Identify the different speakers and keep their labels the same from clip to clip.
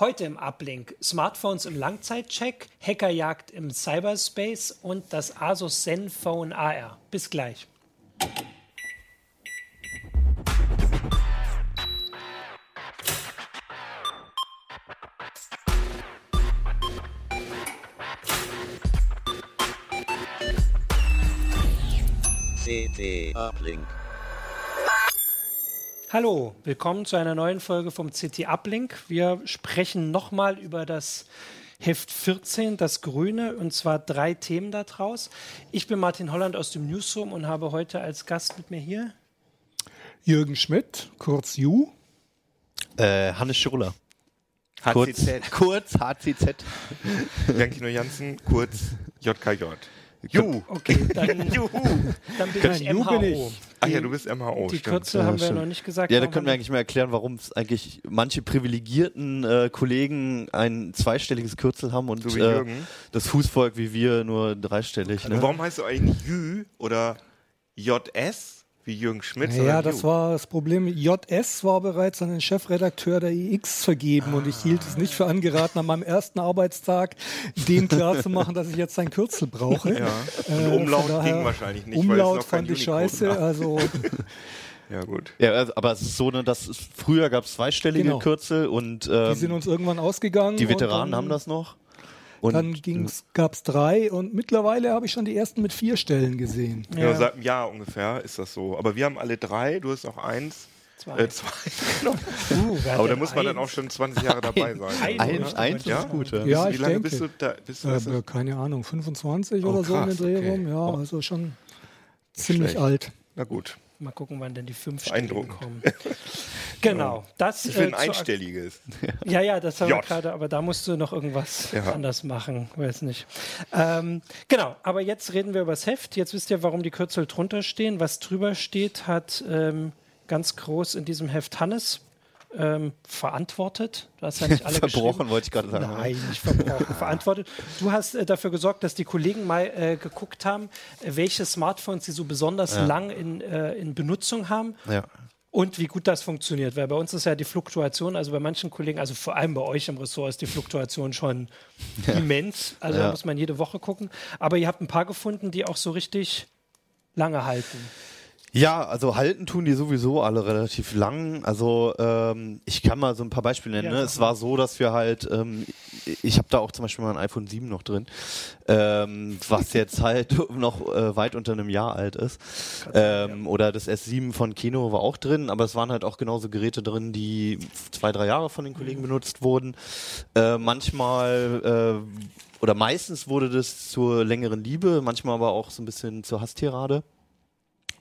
Speaker 1: Heute im Uplink Smartphones im Langzeitcheck, Hackerjagd im Cyberspace und das Asus Zenfone AR. Bis gleich.
Speaker 2: CT Uplink.
Speaker 1: Hallo, willkommen zu einer neuen Folge vom CT Uplink. Wir sprechen nochmal über das Heft 14, das Grüne, und zwar drei Themen daraus. Ich bin Martin Holland aus dem Newsroom und habe heute als Gast mit mir hier
Speaker 3: Jürgen Schmidt, kurz Ju.
Speaker 4: Äh, Hannes Schurler. Kurz,
Speaker 5: HCZ.
Speaker 4: kurz HCZ.
Speaker 5: Jan-Kino Jansen, kurz JKJ. Ju.
Speaker 1: Okay, dann,
Speaker 5: Juhu.
Speaker 1: dann bin
Speaker 3: Ju
Speaker 1: ich
Speaker 3: bin
Speaker 1: MHO.
Speaker 3: ich.
Speaker 5: Ach ja, du bist MHO,
Speaker 1: Die
Speaker 5: stimmt.
Speaker 1: Kürzel
Speaker 3: Ja,
Speaker 1: haben wir
Speaker 3: stimmt.
Speaker 1: noch nicht gesagt.
Speaker 4: Ja, da können wir eigentlich mal erklären, warum es eigentlich manche privilegierten äh, Kollegen ein zweistelliges Kürzel haben und äh, das Fußvolk wie wir nur dreistellig. Ne?
Speaker 5: warum heißt du eigentlich Jü oder JS, wie Jürgen Schmidt?
Speaker 3: Ja, das war das Problem. JS war bereits an den Chefredakteur der IX vergeben und ich hielt es nicht für angeraten, an meinem ersten Arbeitstag dem klarzumachen, dass ich jetzt ein Kürzel brauche.
Speaker 5: Ja.
Speaker 3: Äh,
Speaker 5: Und Umlaut
Speaker 3: von daher-
Speaker 5: ging wahrscheinlich nicht, weil es
Speaker 3: Umlaut
Speaker 5: noch kein
Speaker 3: fand ich scheiße.
Speaker 5: war.
Speaker 3: Also
Speaker 5: Ja, gut.
Speaker 4: Ja, also, aber es ist so, ne, dass früher gab es zweistellige
Speaker 3: Genau.
Speaker 4: Kürzel und ähm,
Speaker 3: die sind uns irgendwann ausgegangen.
Speaker 4: die Veteranen
Speaker 3: dann,
Speaker 4: haben das noch. Und
Speaker 3: Dann gab es drei und mittlerweile habe ich schon die ersten mit vier Stellen gesehen.
Speaker 5: Ja.
Speaker 1: Ja.
Speaker 5: seit einem Jahr ungefähr ist das so. Aber wir haben alle drei, du hast auch eins.
Speaker 1: Zwei.
Speaker 5: Äh, zwei. genau.
Speaker 1: Uh,
Speaker 5: Aber da muss man dann
Speaker 1: eins?
Speaker 5: auch schon 20 Jahre dabei sein.
Speaker 1: Ein-
Speaker 4: eins,
Speaker 1: oder?
Speaker 4: eins
Speaker 5: Ja?
Speaker 4: ist gut. Ja.
Speaker 3: Ja,
Speaker 5: wie
Speaker 3: ich
Speaker 5: lange
Speaker 3: denke.
Speaker 5: bist du da? Bist du,
Speaker 3: Äh,
Speaker 5: ist-
Speaker 3: keine Ahnung, 25
Speaker 5: Oh,
Speaker 3: oder so in den Dreh
Speaker 5: okay.
Speaker 3: Ja,
Speaker 5: Oh.
Speaker 3: also schon ziemlich
Speaker 5: schlecht.
Speaker 3: alt.
Speaker 5: Na gut.
Speaker 1: Mal gucken, wann denn die fünf
Speaker 5: Beeindruckend.
Speaker 1: kommen. Genau, das
Speaker 5: Ich will ein
Speaker 1: äh,
Speaker 5: einstelliges.
Speaker 1: Ja, ja, das haben wir gerade, aber da musst du noch irgendwas
Speaker 5: Ja.
Speaker 1: anders machen, weiß nicht. Ähm, genau, aber jetzt reden wir über das Heft. Jetzt wisst ihr, warum die Kürzel drunter stehen. Was drüber steht, hat ähm, ganz groß in diesem Heft Hannes ähm, verantwortet. Du hast ja nicht alle
Speaker 4: Verbrochen, wollte ich gerade sagen.
Speaker 1: Nein, nicht verbrochen, verantwortet. Du hast äh, dafür gesorgt, dass die Kollegen mal äh, geguckt haben, welche Smartphones sie so besonders lang in, äh, in Benutzung haben.
Speaker 4: Ja.
Speaker 1: Und wie gut das funktioniert, weil bei uns ist ja die Fluktuation, also bei manchen Kollegen, also vor allem bei euch im Ressort ist die Fluktuation schon immens. Also da
Speaker 4: Ja.
Speaker 1: muss man jede Woche gucken. Aber ihr habt ein paar gefunden, die auch so richtig lange halten.
Speaker 4: Ja, also halten tun die sowieso alle relativ lang. Also ähm, ich kann mal so ein paar Beispiele nennen.
Speaker 1: Ja,
Speaker 4: ne? Es war so, dass wir halt, ähm, ich habe da auch zum Beispiel mal ein iPhone 7 noch drin, ähm, was jetzt halt noch äh, weit unter einem Jahr alt ist. Ähm, Oder das S7 von Kino war auch drin, aber es waren halt auch genauso Geräte drin, die zwei, drei Jahre von den Kollegen benutzt wurden. Äh, manchmal äh, oder meistens wurde das zur längeren Liebe, manchmal aber auch so ein bisschen zur Hasstirade.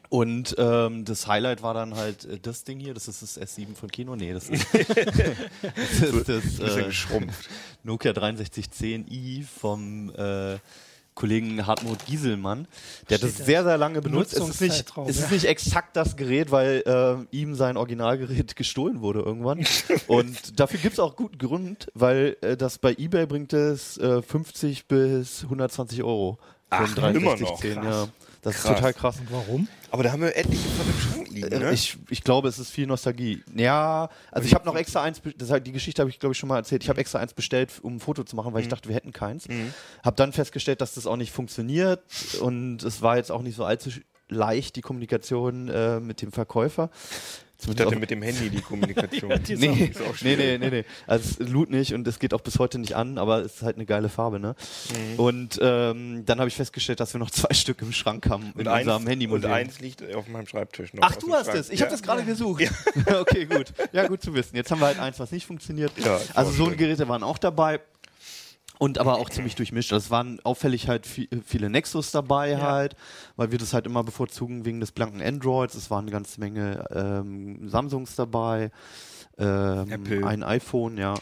Speaker 4: Und ähm, das Highlight war dann halt äh, das Ding hier, das ist das S7 von Kino. Nee, das ist das, ist das äh,
Speaker 5: geschrumpft.
Speaker 4: Nokia 6310i vom äh, Kollegen Hartmut Gieselmann. Der hat das
Speaker 1: Steht da.
Speaker 4: sehr, sehr lange benutzt. Es ist nicht, es ist
Speaker 1: ja.
Speaker 4: nicht exakt das Gerät, weil äh, ihm sein Originalgerät gestohlen wurde irgendwann. Und dafür gibt es auch guten Grund, weil äh, das bei Ebay bringt es äh, 50 bis 120 Euro.
Speaker 5: Ach,
Speaker 4: ein
Speaker 5: immer noch?
Speaker 4: 6310,
Speaker 5: Krass.
Speaker 4: Ja. Das
Speaker 5: Krass.
Speaker 4: ist total krass.
Speaker 3: Warum?
Speaker 5: Aber da haben wir etliche von dem Schrank liegen,
Speaker 4: Äh,
Speaker 5: ne?
Speaker 4: Ich, ich glaube, es ist viel Nostalgie. Ja, also ich habe noch extra eins, das, die Geschichte habe ich glaube ich schon mal erzählt. Ich habe extra eins bestellt, um ein Foto zu machen, weil ich dachte, wir hätten keins.
Speaker 5: Mhm.
Speaker 4: Habe dann festgestellt, dass das auch nicht funktioniert und es war jetzt auch nicht so allzu leicht, die Kommunikation äh, mit dem Verkäufer.
Speaker 5: Ich dachte mit dem Handy die Kommunikation.
Speaker 1: die ist
Speaker 4: Nee,
Speaker 5: ist auch
Speaker 4: nee, nee, nee, nee. Also es lud nicht und es geht auch bis heute nicht an, aber es ist halt eine geile Farbe, ne? Und ähm, dann habe ich festgestellt, dass wir noch zwei Stück im Schrank haben in
Speaker 5: Und eins,
Speaker 4: unserem
Speaker 5: und
Speaker 4: Handymuseum.
Speaker 5: eins liegt auf meinem Schreibtisch noch.
Speaker 4: Ach,
Speaker 5: aus
Speaker 4: du hast
Speaker 5: Schrank.
Speaker 4: es. Ich
Speaker 5: ja.
Speaker 4: habe das gerade gesucht. okay, gut. Ja, gut zu wissen. Jetzt haben wir halt eins, was nicht funktioniert.
Speaker 5: Ja,
Speaker 4: also so
Speaker 5: schön.
Speaker 4: Geräte waren auch dabei. Und aber auch ziemlich durchmischt. Also es waren auffällig halt vi- viele Nexus dabei
Speaker 1: Ja.
Speaker 4: halt, weil wir das halt immer bevorzugen wegen des blanken Androids. Es waren eine ganze Menge ähm, Samsungs dabei, ähm,
Speaker 5: Apple.
Speaker 4: ein iPhone, ja.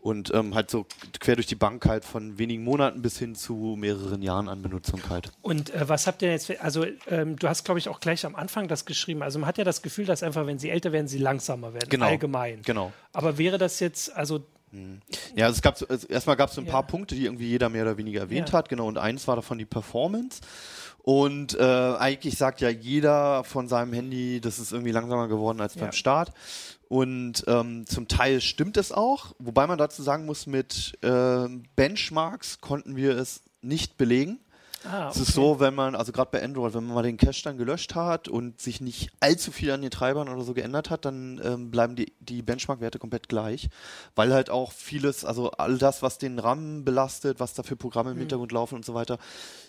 Speaker 4: Und ähm, halt so quer durch die Bank halt von wenigen Monaten bis hin zu mehreren Jahren an Benutzung halt.
Speaker 1: Und äh, was habt ihr jetzt, für, also ähm, du hast, glaube ich, auch gleich am Anfang das geschrieben. Also man hat ja das Gefühl, dass einfach, wenn sie älter werden, sie langsamer werden,
Speaker 4: Genau.
Speaker 1: allgemein.
Speaker 4: Genau.
Speaker 1: Aber wäre das jetzt, also
Speaker 4: Ja, also es gab so, also erstmal gab es so ein
Speaker 1: Ja.
Speaker 4: paar Punkte, die irgendwie jeder mehr oder weniger erwähnt
Speaker 1: Ja.
Speaker 4: hat, genau, und eins war davon die Performance. Und äh, eigentlich sagt ja jeder von seinem Handy, das ist irgendwie langsamer geworden als
Speaker 1: Ja.
Speaker 4: beim Start. Und ähm, zum Teil stimmt es auch, wobei man dazu sagen muss, mit äh, Benchmarks konnten wir es nicht belegen.
Speaker 1: Ah,
Speaker 4: Es ist so, wenn man, also gerade bei Android, wenn man mal den Cache dann gelöscht hat und sich nicht allzu viel an den Treibern oder so geändert hat, dann ähm, bleiben die, die Benchmark-Werte komplett gleich. Weil halt auch vieles, also all das, was den RAM belastet, was da für Programme im Hintergrund laufen und so weiter,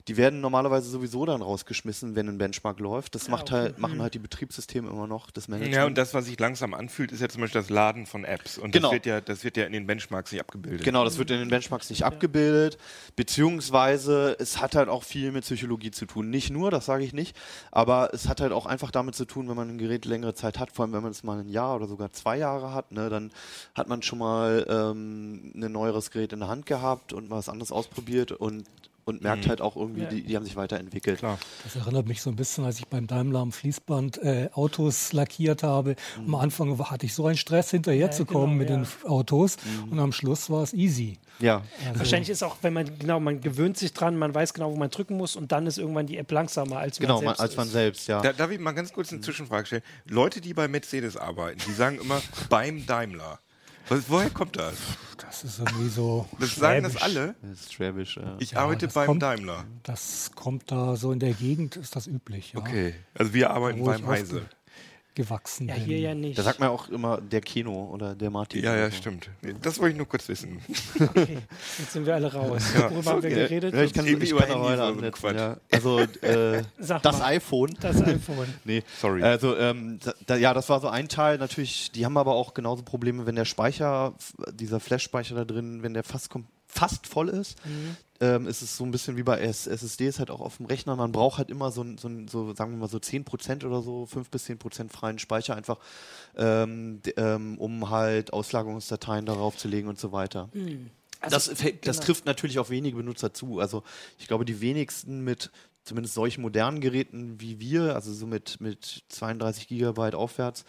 Speaker 4: die werden normalerweise sowieso dann rausgeschmissen, wenn ein Benchmark läuft. Das macht
Speaker 1: okay.
Speaker 4: halt, machen halt die Betriebssysteme immer noch, das Management.
Speaker 5: Ja, und das, was sich langsam anfühlt, ist ja zum Beispiel das Laden von Apps. Und
Speaker 4: Genau.
Speaker 5: das, wird ja, das wird ja in den Benchmarks nicht abgebildet.
Speaker 4: Genau, das wird in den Benchmarks nicht abgebildet, beziehungsweise es hat halt auch viel mit Psychologie zu tun. Nicht nur, das sage ich nicht, aber es hat halt auch einfach damit zu tun, wenn man ein Gerät längere Zeit hat, vor allem wenn man es mal ein Jahr oder sogar zwei Jahre hat, ne, dann hat man schon mal ähm, ein neueres Gerät in der Hand gehabt und was anderes ausprobiert und, und merkt halt auch irgendwie,
Speaker 1: Ja.
Speaker 4: die, die haben sich weiterentwickelt.
Speaker 5: Klar.
Speaker 3: Das erinnert mich so ein bisschen, als ich beim Daimler am Fließband äh, Autos lackiert habe. Am Anfang hatte ich so einen Stress, hinterher
Speaker 1: Ja,
Speaker 3: zu
Speaker 1: genau,
Speaker 3: kommen mit
Speaker 1: ja.
Speaker 3: den Autos. Und am Schluss war es easy.
Speaker 4: Ja,
Speaker 3: Also,
Speaker 1: Wahrscheinlich ist auch, wenn man, genau, man gewöhnt sich dran, man weiß genau, wo man drücken muss und dann ist irgendwann die App langsamer als
Speaker 4: genau,
Speaker 1: man selbst
Speaker 4: als man
Speaker 1: ist.
Speaker 4: selbst, ja.
Speaker 5: Da, darf ich mal ganz kurz eine Zwischenfrage stellen? Leute, die bei Mercedes arbeiten, die sagen immer beim Daimler. Was, woher kommt das?
Speaker 3: Das ist irgendwie so.
Speaker 5: Das sagen das alle?
Speaker 4: Das ist Schwäbisch, ja.
Speaker 5: Ich
Speaker 3: Ja,
Speaker 5: arbeite
Speaker 3: das
Speaker 5: beim
Speaker 3: kommt-
Speaker 5: Daimler.
Speaker 3: Das kommt da so in der Gegend, ist das üblich. Ja.
Speaker 5: Okay. Also wir arbeiten beim Heise.
Speaker 3: Gewachsen
Speaker 1: Ja,
Speaker 3: bin.
Speaker 1: hier ja nicht.
Speaker 4: Da sagt man auch immer der Kino oder der Martin.
Speaker 5: Ja, ja, stimmt. Das wollte ich nur kurz wissen.
Speaker 1: Okay, jetzt sind wir alle raus. Worüber haben wir geredet?
Speaker 4: Ja, ich kann, ich
Speaker 5: über
Speaker 4: kann auch
Speaker 5: Handys
Speaker 4: weiter
Speaker 5: oder so ein
Speaker 4: ansetzen, ja. Also äh, das
Speaker 1: mal.
Speaker 4: iPhone.
Speaker 1: Das iPhone.
Speaker 4: Nee,
Speaker 5: Sorry.
Speaker 4: Also ähm, da- ja, das war so ein Teil. Natürlich, die haben aber auch genauso Probleme, wenn der Speicher, dieser Flash-Speicher da drin, wenn der fast kom- fast voll ist, ähm, ist es so ein bisschen wie bei SSDs halt auch auf dem Rechner. Man braucht halt immer so, so, so sagen wir mal so 10% oder so, 5 bis 10% freien Speicher einfach, ähm, ähm, um halt Auslagerungsdateien darauf zu legen und so weiter. das, fällt- das
Speaker 1: genau.
Speaker 4: trifft natürlich auf wenige Benutzer zu. Also ich glaube, die wenigsten mit zumindest solchen modernen Geräten wie wir, also so mit, mit 32 Gigabyte aufwärts,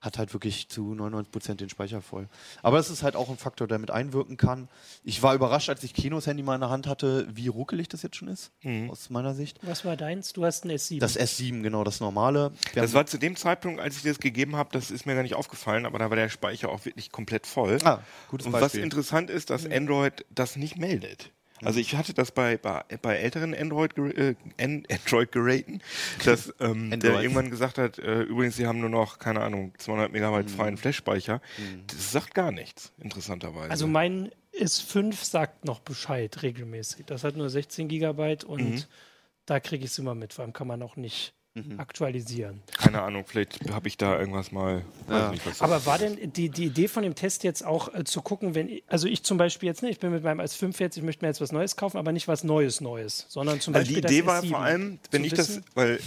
Speaker 4: hat halt wirklich zu 99 Prozent den Speicher voll. Aber es ist halt auch ein Faktor, der mit einwirken kann. Ich war überrascht, als ich Kinos Handy mal in der Hand hatte, wie ruckelig das jetzt schon ist, aus meiner Sicht.
Speaker 1: Was war deins? Du hast ein S7.
Speaker 4: Das S7, genau, das normale. Wir
Speaker 5: Das war zu dem Zeitpunkt, als ich das gegeben habe, das ist mir gar nicht aufgefallen, aber da war der Speicher auch wirklich komplett voll.
Speaker 4: Ah, gutes
Speaker 5: Und was
Speaker 4: Beispiel.
Speaker 5: interessant ist, dass Android das nicht meldet. Also ich hatte das bei, bei, bei älteren Android, äh, An- Android-Geräten, dass ähm, der
Speaker 4: Android.
Speaker 5: irgendwann gesagt hat, äh, übrigens, sie haben nur noch, keine Ahnung, 200 Megabyte
Speaker 4: Mhm.
Speaker 5: freien Flash-Speicher. Das sagt gar nichts, interessanterweise.
Speaker 1: also mein S5 sagt noch Bescheid regelmäßig. Das hat nur 16 Gigabyte und
Speaker 5: Mhm.
Speaker 1: da kriege ich es immer mit. Vor allem kann man auch nicht
Speaker 4: Mhm.
Speaker 1: aktualisieren.
Speaker 5: keine Ahnung, vielleicht habe ich da irgendwas mal, weiß
Speaker 4: Ja.
Speaker 5: nicht was.
Speaker 1: Aber war denn die, die Idee von dem Test jetzt auch äh, zu gucken, wenn ich, also ich zum Beispiel jetzt nicht, ich bin mit meinem S5 jetzt, ich möchte mir jetzt was Neues kaufen, aber nicht was Neues Neues, sondern zum
Speaker 5: Also die
Speaker 1: Beispiel
Speaker 5: Idee
Speaker 1: das
Speaker 5: war
Speaker 1: S7
Speaker 5: vor allem, wenn ich das,
Speaker 1: wissen,
Speaker 5: weil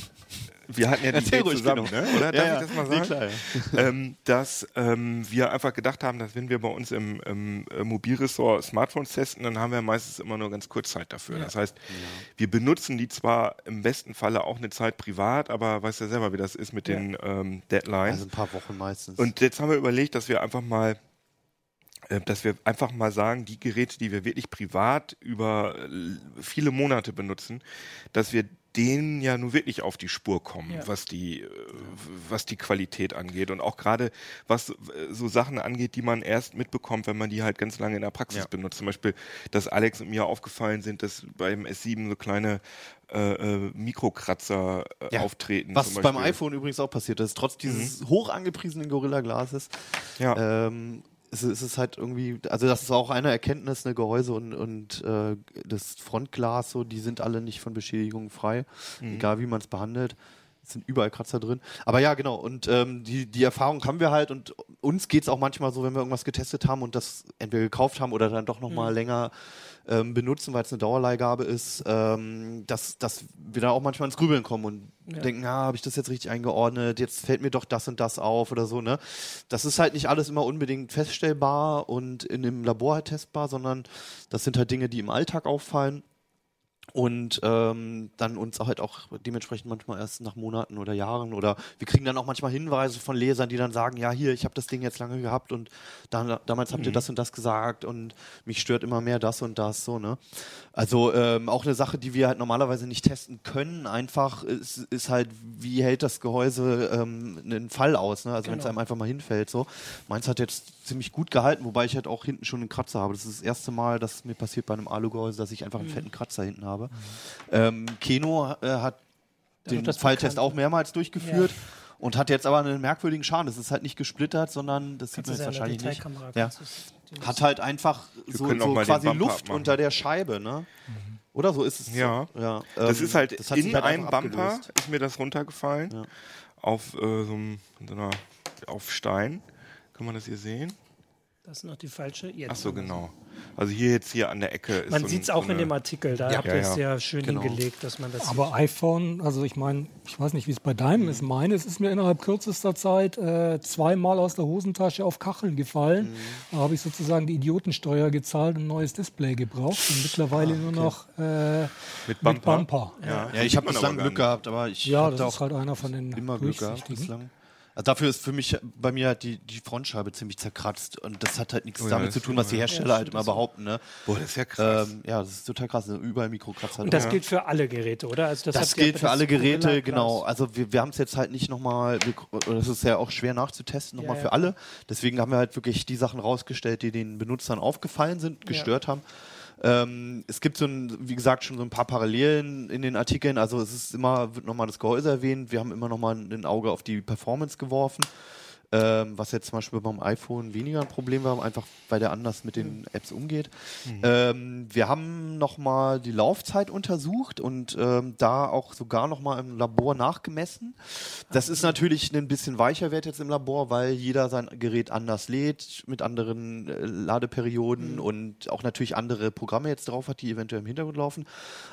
Speaker 5: wir hatten ja die Idee zusammen,
Speaker 4: genau.
Speaker 5: ne? oder? Darf
Speaker 4: Ja, ja.
Speaker 5: ich das mal sagen?
Speaker 4: klar,
Speaker 5: ähm, dass ähm, wir einfach gedacht haben, dass wenn wir bei uns im, im Mobilressort Smartphones testen, dann haben wir meistens immer nur ganz kurz Zeit dafür. Das heißt, wir benutzen die zwar im besten Falle auch eine Zeit privat, aber weißt ja selber, wie das ist mit den ähm, Deadlines.
Speaker 4: also ein paar Wochen meistens.
Speaker 5: Und jetzt haben wir überlegt, dass wir einfach mal, äh, dass wir einfach mal sagen, die Geräte, die wir wirklich privat über äh, viele Monate benutzen, dass wir denen ja nun wirklich auf die Spur kommen,
Speaker 1: Ja.
Speaker 5: was die, äh, was die Qualität angeht und auch gerade was äh, so Sachen angeht, die man erst mitbekommt, wenn man die halt ganz lange in der Praxis
Speaker 4: Ja.
Speaker 5: benutzt. Zum Beispiel, dass Alex und mir aufgefallen sind, dass beim S7 so kleine äh, äh, Mikrokratzer äh,
Speaker 4: Ja.
Speaker 5: auftreten.
Speaker 4: Was beim iPhone übrigens auch passiert ist, trotz dieses hoch angepriesenen Gorilla-Glases,
Speaker 5: Ja.
Speaker 4: ähm, es, es ist halt irgendwie, also das ist auch eine Erkenntnis, eine Gehäuse und, und äh, das Frontglas, so, die sind alle nicht von Beschädigungen frei, egal wie man es behandelt. Es sind überall Kratzer drin. Aber ja, genau. Und ähm, die, die Erfahrung haben wir halt. Und uns geht es auch manchmal so, wenn wir irgendwas getestet haben und das entweder gekauft haben oder dann doch nochmal länger ähm, benutzen, weil es eine Dauerleihgabe ist, ähm, dass, dass wir da auch manchmal ins Grübeln kommen und
Speaker 1: Ja.
Speaker 4: denken, ah, habe ich das jetzt richtig eingeordnet? Jetzt fällt mir doch das und das auf oder so. Ne? Das ist halt nicht alles immer unbedingt feststellbar und in dem Labor halt testbar, sondern das sind halt Dinge, die im Alltag auffallen. Und ähm, dann uns halt auch dementsprechend manchmal erst nach Monaten oder Jahren oder wir kriegen dann auch manchmal Hinweise von Lesern, die dann sagen, ja hier, ich habe das Ding jetzt lange gehabt und dann, damals habt ihr das und das gesagt und mich stört immer mehr das und das so ne. Also ähm, auch eine Sache, die wir halt normalerweise nicht testen können, einfach ist, ist halt, wie hält das Gehäuse ähm, einen Fall aus, ne? Also wenn es
Speaker 1: Genau.
Speaker 4: einem einfach mal hinfällt so. Meins hat jetzt ziemlich gut gehalten, wobei ich halt auch hinten schon einen Kratzer habe. Das ist das erste Mal, dass mir passiert bei einem Alugehäuse, dass ich einfach einen fetten Kratzer hinten habe. Ähm, Keno äh, hat den Falltest
Speaker 1: bekannt.
Speaker 4: auch mehrmals durchgeführt und hat jetzt aber einen merkwürdigen Schaden. Das ist halt nicht gesplittert, sondern das sieht man jetzt
Speaker 1: ja
Speaker 4: wahrscheinlich nicht. Ja. Hat halt einfach so,
Speaker 5: auch
Speaker 4: so
Speaker 5: den
Speaker 4: quasi Luft
Speaker 5: abmachen.
Speaker 4: unter der Scheibe, ne? Oder so ist es.
Speaker 5: Ja.
Speaker 4: So. ja
Speaker 5: Das
Speaker 4: ähm,
Speaker 5: ist halt
Speaker 4: das hat
Speaker 5: in
Speaker 4: halt
Speaker 5: einem Bumper
Speaker 4: abgelöst.
Speaker 5: ist mir das runtergefallen.
Speaker 4: Ja.
Speaker 5: Auf äh, so einem so einer, auf Stein. Kann man das hier sehen?
Speaker 1: Das ist noch die falsche. Jetzt
Speaker 5: Ach so, genau. Also hier jetzt hier an der Ecke ist
Speaker 1: Man
Speaker 5: so
Speaker 1: sieht es
Speaker 5: so
Speaker 1: auch in
Speaker 5: eine-
Speaker 1: dem Artikel, da
Speaker 5: Ja.
Speaker 1: habt
Speaker 5: Ja,
Speaker 1: ihr es
Speaker 5: ja.
Speaker 1: ja schön
Speaker 4: Genau.
Speaker 1: hingelegt, dass man das
Speaker 3: Aber iPhone, also ich meine, ich weiß nicht, wie es bei deinem ist. Meines ist mir innerhalb kürzester Zeit äh, zweimal aus der Hosentasche auf Kacheln gefallen. Da habe ich sozusagen die Idiotensteuer gezahlt und ein neues Display gebraucht. Und mittlerweile nur noch äh,
Speaker 5: mit
Speaker 3: mit
Speaker 5: Bumper.
Speaker 3: Bumper.
Speaker 5: Ja,
Speaker 4: Ja, ich
Speaker 5: sieht
Speaker 4: habe bislang Glück
Speaker 5: nicht.
Speaker 4: gehabt, aber ich
Speaker 3: Ja, das
Speaker 4: auch
Speaker 3: ist halt einer von den
Speaker 4: immer Glück gehabt bislang. Also dafür ist für mich bei mir halt die, die Frontscheibe ziemlich zerkratzt und das hat halt nichts
Speaker 5: Oh ja,
Speaker 4: damit zu tun, was die
Speaker 5: ja.
Speaker 4: Hersteller
Speaker 1: Ja,
Speaker 4: halt immer behaupten. Ne?
Speaker 5: Boah, das ist ja krass.
Speaker 4: Ähm, ja, das ist total krass. Ne? Überall Mikrokratzer.
Speaker 1: Und das
Speaker 4: drin.
Speaker 1: gilt für alle Geräte, oder? Also das,
Speaker 4: Das gilt für
Speaker 1: das
Speaker 4: alle Geräte, genau. Also wir, wir haben es jetzt halt nicht nochmal, das ist ja auch schwer nachzutesten, nochmal
Speaker 1: Ja,
Speaker 4: für
Speaker 1: ja.
Speaker 4: alle. Deswegen haben wir halt wirklich die Sachen rausgestellt, die den Benutzern aufgefallen sind, gestört haben. Ähm, es gibt so ein, wie gesagt, schon so ein paar Parallelen in den Artikeln. Also es ist immer, wird nochmal das Gehäuse erwähnt. Wir haben immer nochmal ein Auge auf die Performance geworfen. Ähm, was jetzt zum Beispiel beim iPhone weniger ein Problem war, einfach weil der anders mit den Apps umgeht. Ähm, wir haben nochmal die Laufzeit untersucht und ähm, da auch sogar nochmal im Labor nachgemessen. Das ist natürlich ein bisschen weicher Wert jetzt im Labor, weil jeder sein Gerät anders lädt, mit anderen äh, Ladeperioden und auch natürlich andere Programme jetzt drauf hat, die eventuell im Hintergrund laufen.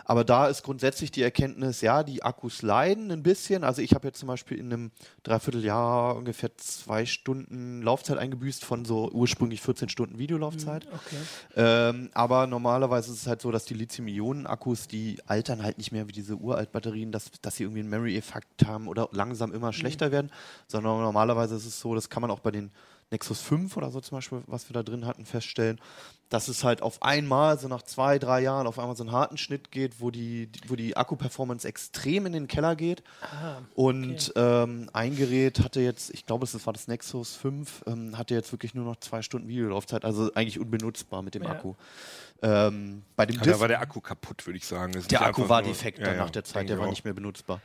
Speaker 4: Aber da ist grundsätzlich die Erkenntnis, ja, die Akkus leiden ein bisschen. Also ich habe jetzt zum Beispiel in einem Dreivierteljahr ungefähr zwei Stunden Laufzeit eingebüßt von so ursprünglich 14 Stunden Videolaufzeit.
Speaker 1: Okay.
Speaker 4: Ähm, aber normalerweise ist es halt so, dass die Lithium-Ionen-Akkus, die altern halt nicht mehr wie diese Uralt-Batterien, dass, dass sie irgendwie einen Memory-Effekt haben oder langsam immer schlechter werden, sondern normalerweise ist es so, das kann man auch bei den Nexus 5 oder so zum Beispiel, was wir da drin hatten, feststellen, dass es halt auf einmal, so nach zwei, drei Jahren, auf einmal so einen harten Schnitt geht, wo die, wo die Akku-Performance extrem in den Keller geht.
Speaker 1: Ah,
Speaker 4: Und ähm, ein Gerät hatte jetzt, ich glaube, das war das Nexus 5, ähm, hatte jetzt wirklich nur noch zwei Stunden Videolaufzeit, also eigentlich unbenutzbar mit dem
Speaker 1: Ja.
Speaker 4: Akku. Ähm, bei dem
Speaker 5: Ja,
Speaker 4: Dis
Speaker 5: da war der Akku kaputt, würde ich sagen. Das ist
Speaker 4: der Akku war
Speaker 5: nur-
Speaker 4: defekt
Speaker 5: Ja,
Speaker 4: dann
Speaker 5: ja,
Speaker 4: nach der Zeit, der war
Speaker 5: auch.
Speaker 4: nicht mehr benutzbar.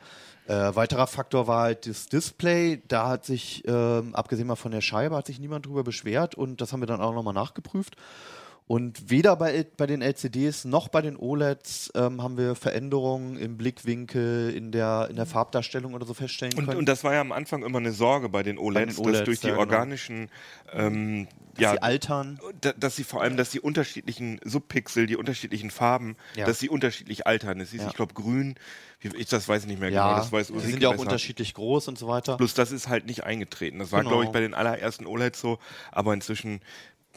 Speaker 4: Äh, weiterer Faktor war halt das Display. Da hat sich, ähm, abgesehen mal von der Scheibe, hat sich niemand drüber beschwert und das haben wir dann auch nochmal nachgeprüft. Und weder bei, bei den LCDs noch bei den OLEDs ähm, haben wir Veränderungen im Blickwinkel, in der, in der Farbdarstellung oder so feststellen
Speaker 5: Und,
Speaker 4: können.
Speaker 5: und das war ja am Anfang immer eine Sorge bei den OLEDs,
Speaker 4: den
Speaker 5: dass
Speaker 4: OLEDs,
Speaker 5: durch die
Speaker 4: genau.
Speaker 5: organischen, ähm,
Speaker 4: Dass
Speaker 5: ja,
Speaker 4: sie altern.
Speaker 5: da, dass sie vor allem, dass die unterschiedlichen Subpixel, die unterschiedlichen Farben,
Speaker 4: Ja.
Speaker 5: dass sie unterschiedlich altern. Das ist,
Speaker 4: Ja.
Speaker 5: ich glaube, grün, ich das weiß ich nicht mehr
Speaker 4: Ja,
Speaker 5: genau, das weiß
Speaker 4: die
Speaker 5: Ulrike
Speaker 4: sind ja auch
Speaker 5: besser.
Speaker 4: unterschiedlich groß und so weiter.
Speaker 5: Bloß das ist halt nicht eingetreten. Das war,
Speaker 4: Genau.
Speaker 5: glaube ich, bei den allerersten OLEDs so, aber inzwischen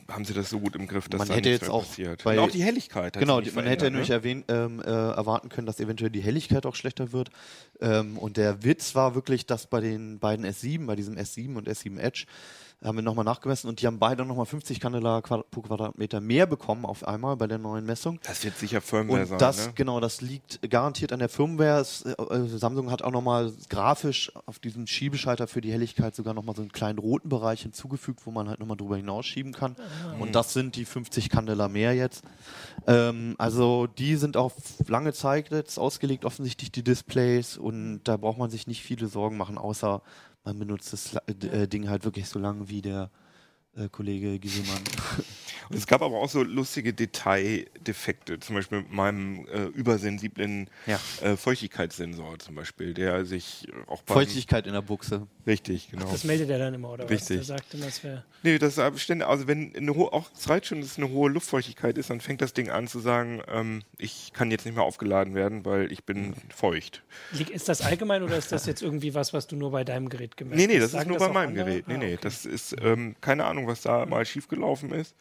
Speaker 5: haben sie das so gut im Griff, dass
Speaker 4: Man hätte jetzt auch
Speaker 5: passiert.
Speaker 4: bei-
Speaker 5: Und auch die Helligkeit. hat
Speaker 4: Genau, die, man hätte
Speaker 5: verändert,
Speaker 4: nämlich
Speaker 5: ne?
Speaker 4: erwähnen, ähm, äh, erwarten können, dass eventuell die Helligkeit auch schlechter wird. Ähm, und der Witz war wirklich, dass bei den beiden S7, bei diesem S7 und S7 Edge, haben wir nochmal nachgemessen und die haben beide nochmal 50 Candela pro Quadratmeter mehr bekommen auf einmal bei der neuen Messung.
Speaker 5: Das wird sicher Firmware
Speaker 4: Und
Speaker 5: sein,
Speaker 4: das,
Speaker 5: ne?
Speaker 4: genau, das liegt garantiert an der Firmware. Äh, Samsung hat auch nochmal grafisch auf diesen Schiebeschalter für die Helligkeit sogar nochmal so einen kleinen roten Bereich hinzugefügt, wo man halt nochmal drüber hinausschieben kann. Und das sind die 50 Candela mehr jetzt. Ähm, also die sind auf lange Zeit jetzt ausgelegt, offensichtlich die Displays. Und da braucht man sich nicht viele Sorgen machen, außer man benutzt das äh, Ding halt wirklich so lange wie der äh, Kollege Gieselmann.
Speaker 5: Und es gab aber auch so lustige Detaildefekte, zum Beispiel mit meinem äh, übersensiblen
Speaker 4: Ja.
Speaker 5: äh, Feuchtigkeitssensor zum Beispiel, der sich auch beim,
Speaker 4: Feuchtigkeit in der Buchse.
Speaker 5: Richtig, genau.
Speaker 1: Das meldet er dann immer, oder
Speaker 5: Richtig.
Speaker 1: was? Der sagt immer, es wäre.
Speaker 5: Nee, das ist aber ständig, also wenn eine hohe, auch es reicht schon, dass es eine hohe Luftfeuchtigkeit ist, dann fängt das Ding an zu sagen, ähm, ich kann jetzt nicht mehr aufgeladen werden, weil ich bin feucht.
Speaker 1: Ist das allgemein oder ist das jetzt irgendwie was, was du nur bei deinem Gerät gemerkt
Speaker 5: Nee, nee,
Speaker 1: hast?
Speaker 5: das ist nur bei
Speaker 1: auch
Speaker 5: meinem
Speaker 1: andere?
Speaker 5: Gerät. Nee,
Speaker 1: Ah,
Speaker 5: nee,
Speaker 1: okay.
Speaker 5: das ist ähm, keine Ahnung, was da mal schiefgelaufen ist.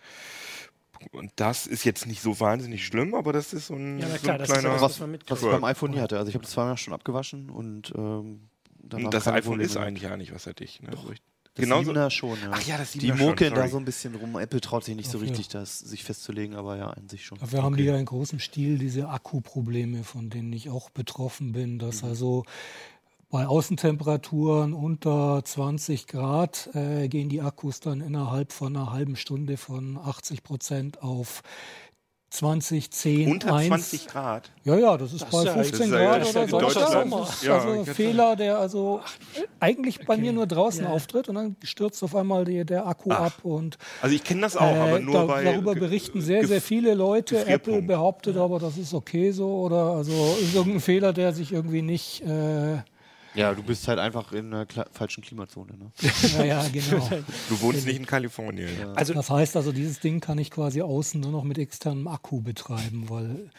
Speaker 5: Und das ist jetzt nicht so wahnsinnig schlimm, aber das ist so ein,
Speaker 1: Ja,
Speaker 5: so
Speaker 1: klar,
Speaker 5: ein
Speaker 1: das
Speaker 5: kleiner.
Speaker 1: ja
Speaker 4: Was,
Speaker 1: was man
Speaker 4: was ich beim iPhone nie hatte. Also ich habe das zweimal schon abgewaschen und ähm, danach
Speaker 5: das iPhone ist eigentlich ja nicht, was hatte ich. Ne? Wo ich-
Speaker 4: Das
Speaker 5: Genauso-
Speaker 4: 7er schon, ja.
Speaker 5: Ach ja, das
Speaker 4: Die
Speaker 5: 7er schon,
Speaker 4: mokeln da so ein bisschen rum. Apple traut sich nicht so
Speaker 3: Ach ja.
Speaker 4: richtig, das sich festzulegen, aber ja, an sich schon.
Speaker 3: Dafür haben die ja in großem Stil diese Akkuprobleme, von denen ich auch betroffen bin, dass
Speaker 4: Mhm.
Speaker 3: also bei Außentemperaturen unter 20 Grad äh, gehen die Akkus dann innerhalb von einer halben Stunde von 80 Prozent auf 20, 10,
Speaker 5: Unter
Speaker 3: 1.
Speaker 5: 20 Grad.
Speaker 3: Ja, ja, das ist
Speaker 1: Das
Speaker 3: bei
Speaker 1: ist ja-
Speaker 3: 15
Speaker 5: das ist ja-
Speaker 3: Grad
Speaker 5: das ist
Speaker 3: oder
Speaker 5: ja
Speaker 3: so. Das ist
Speaker 5: ja,
Speaker 3: also
Speaker 5: hätte-
Speaker 3: Fehler, der also eigentlich bei
Speaker 1: Okay.
Speaker 3: mir nur draußen
Speaker 1: Ja.
Speaker 3: auftritt und dann stürzt auf einmal die, der Akku
Speaker 5: Ach.
Speaker 3: ab und
Speaker 5: Also ich kenne das auch, aber
Speaker 3: äh,
Speaker 5: nur
Speaker 3: da,
Speaker 5: bei.
Speaker 3: darüber berichten sehr, sehr viele Leute. Apple behauptet aber, das ist okay so oder also ist irgendein Fehler, der sich irgendwie nicht. Äh,
Speaker 4: Ja, du bist halt einfach in einer kla falschen Klimazone. Ne?
Speaker 3: naja, genau.
Speaker 5: Du wohnst nicht in Kalifornien.
Speaker 1: Also
Speaker 3: Das heißt also, dieses Ding kann ich quasi außen nur noch mit externem Akku betreiben, weil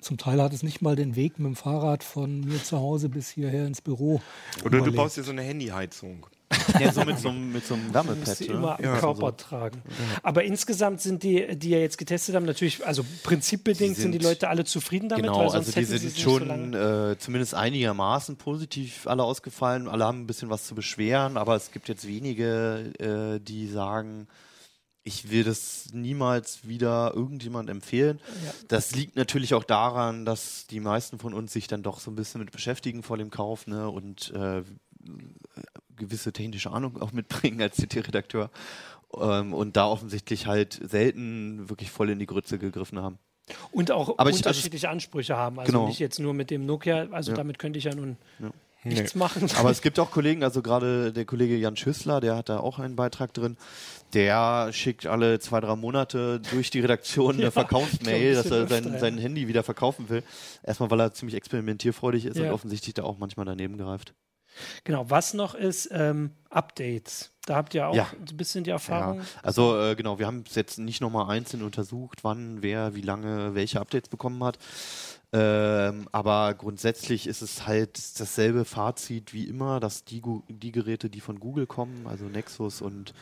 Speaker 3: zum Teil hat es nicht mal den Weg mit dem Fahrrad von mir zu Hause bis hierher ins Büro.
Speaker 5: Oder du
Speaker 3: überlebt.
Speaker 5: baust dir so eine Handyheizung.
Speaker 4: Ja, so mit so, einem- mit so einem Wärmepad. Ne?
Speaker 1: immer am
Speaker 5: Ja.
Speaker 1: Körper tragen. Aber insgesamt sind die, die ja jetzt getestet haben, natürlich, also prinzipbedingt
Speaker 4: Die
Speaker 1: sind, die
Speaker 4: sind-
Speaker 1: Leute alle zufrieden damit,
Speaker 4: Genau,
Speaker 1: weil sonst
Speaker 4: also die sind schon
Speaker 1: so
Speaker 4: äh, zumindest einigermaßen positiv alle ausgefallen. Alle haben ein bisschen was zu beschweren, aber es gibt jetzt wenige, äh, die sagen, ich will das niemals wieder irgendjemand empfehlen.
Speaker 1: Ja.
Speaker 4: Das liegt natürlich auch daran, dass die meisten von uns sich dann doch so ein bisschen mit beschäftigen vor dem Kauf ne, und äh, gewisse technische Ahnung auch mitbringen als CT-Redakteur ähm, und da offensichtlich halt selten wirklich voll in die Grütze gegriffen haben.
Speaker 1: Und auch
Speaker 4: Aber ich- also
Speaker 1: unterschiedliche Ansprüche haben. Also
Speaker 4: Genau.
Speaker 1: nicht jetzt nur mit dem Nokia, also
Speaker 4: Ja.
Speaker 1: damit könnte ich ja nun
Speaker 4: Ja.
Speaker 1: nichts machen.
Speaker 4: Aber es gibt auch Kollegen, also gerade der Kollege Jan Schüssler, der hat da auch einen Beitrag drin. Der schickt alle zwei, drei Monate durch die Redaktion eine
Speaker 1: Ja,
Speaker 4: Verkaufsmail,
Speaker 1: so ein
Speaker 4: dass er sein, sein Handy wieder verkaufen will. Erstmal, weil er ziemlich experimentierfreudig ist
Speaker 1: Ja.
Speaker 4: und offensichtlich da auch manchmal daneben greift.
Speaker 1: Genau, was noch ist, ähm, Updates. Da habt ihr auch
Speaker 4: Ja.
Speaker 1: ein bisschen die Erfahrung.
Speaker 4: Ja, also äh, genau, wir haben es jetzt nicht nochmal einzeln untersucht, wann, wer, wie lange welche Updates bekommen hat. Ähm, aber grundsätzlich ist es halt dasselbe Fazit wie immer, dass die, die Geräte, die von Google kommen, also Nexus und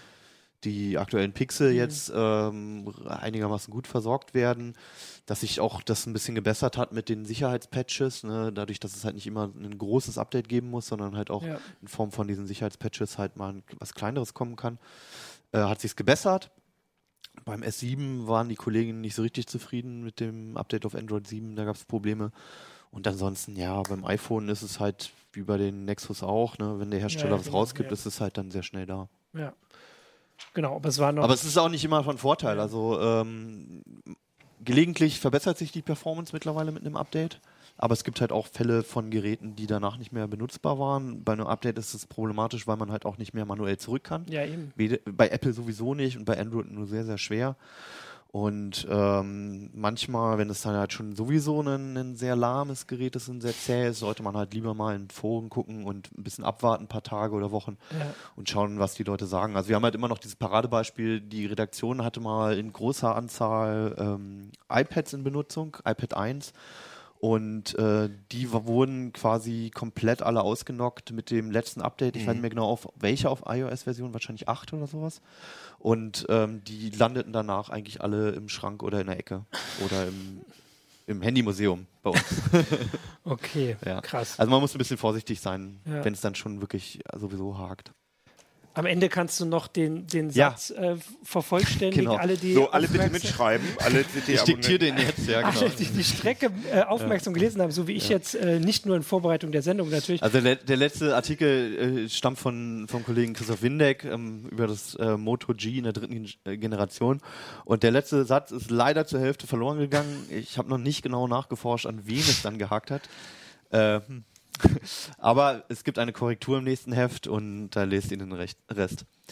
Speaker 4: die aktuellen Pixel jetzt ähm, einigermaßen gut versorgt werden, dass sich auch das ein bisschen gebessert hat mit den Sicherheitspatches, ne? dadurch, dass es halt nicht immer ein großes Update geben muss, sondern halt auch
Speaker 1: Ja.
Speaker 4: in Form von diesen Sicherheitspatches halt mal ein- was kleineres kommen kann, äh, hat sich's gebessert. Beim S7 waren die Kollegen nicht so richtig zufrieden mit dem Update auf Android 7, da gab es Probleme. Und ansonsten, ja, beim iPhone ist es halt wie bei den Nexus auch, ne? wenn der Hersteller
Speaker 1: Ja,
Speaker 4: was rausgibt,
Speaker 1: ja.
Speaker 4: ist es halt dann sehr schnell da.
Speaker 1: Ja. Genau, aber es war noch.
Speaker 4: Aber es ist auch nicht immer von Vorteil. Also ähm, gelegentlich verbessert sich die Performance mittlerweile mit einem Update. Aber es gibt halt auch Fälle von Geräten, die danach nicht mehr benutzbar waren. Bei einem Update ist es problematisch, weil man halt auch nicht mehr manuell zurück kann.
Speaker 1: ja, eben.
Speaker 4: Bei Apple sowieso nicht und bei Android nur sehr, sehr schwer. Und ähm, manchmal, wenn es dann halt schon sowieso ein, ein sehr lahmes Gerät ist und sehr zäh ist, sollte man halt lieber mal in Foren gucken und ein bisschen abwarten, ein paar Tage oder Wochen
Speaker 1: Ja.
Speaker 4: und schauen, was die Leute sagen. Also wir haben halt immer noch dieses Paradebeispiel, die Redaktion hatte mal in großer Anzahl ähm, iPads in Benutzung, iPad 1. Und äh, die wurden quasi komplett alle ausgenockt mit dem letzten Update. Ich weiß nicht mehr genau auf welche auf iOS-Version, wahrscheinlich 8 oder sowas. Und ähm, die landeten danach eigentlich alle im Schrank oder in der Ecke oder im, im Handymuseum bei uns.
Speaker 1: Okay,
Speaker 4: Ja.
Speaker 1: krass.
Speaker 4: Also man muss ein bisschen vorsichtig sein,
Speaker 1: Ja.
Speaker 4: wenn es dann schon wirklich sowieso hakt.
Speaker 1: Am Ende kannst du noch den, den
Speaker 4: Ja.
Speaker 1: Satz äh, vervollständigen.
Speaker 4: Genau.
Speaker 1: Alle, die
Speaker 5: So, alle bitte mitschreiben. Alle CT
Speaker 4: Ich diktiere den jetzt, ja genau.
Speaker 1: Alle, die die Strecke äh, aufmerksam gelesen haben, so wie ich jetzt äh, nicht nur in Vorbereitung der Sendung natürlich.
Speaker 4: Also der, der letzte Artikel äh, stammt von vom Kollegen Christoph Windeck ähm, über das äh, Moto G in der dritten Gen äh, Generation und der letzte Satz ist leider zur Hälfte verloren gegangen. Ich habe noch nicht genau nachgeforscht, an wen es dann gehakt hat. Äh, hm. Aber es gibt eine Korrektur im nächsten Heft und da lest ihr den Rest.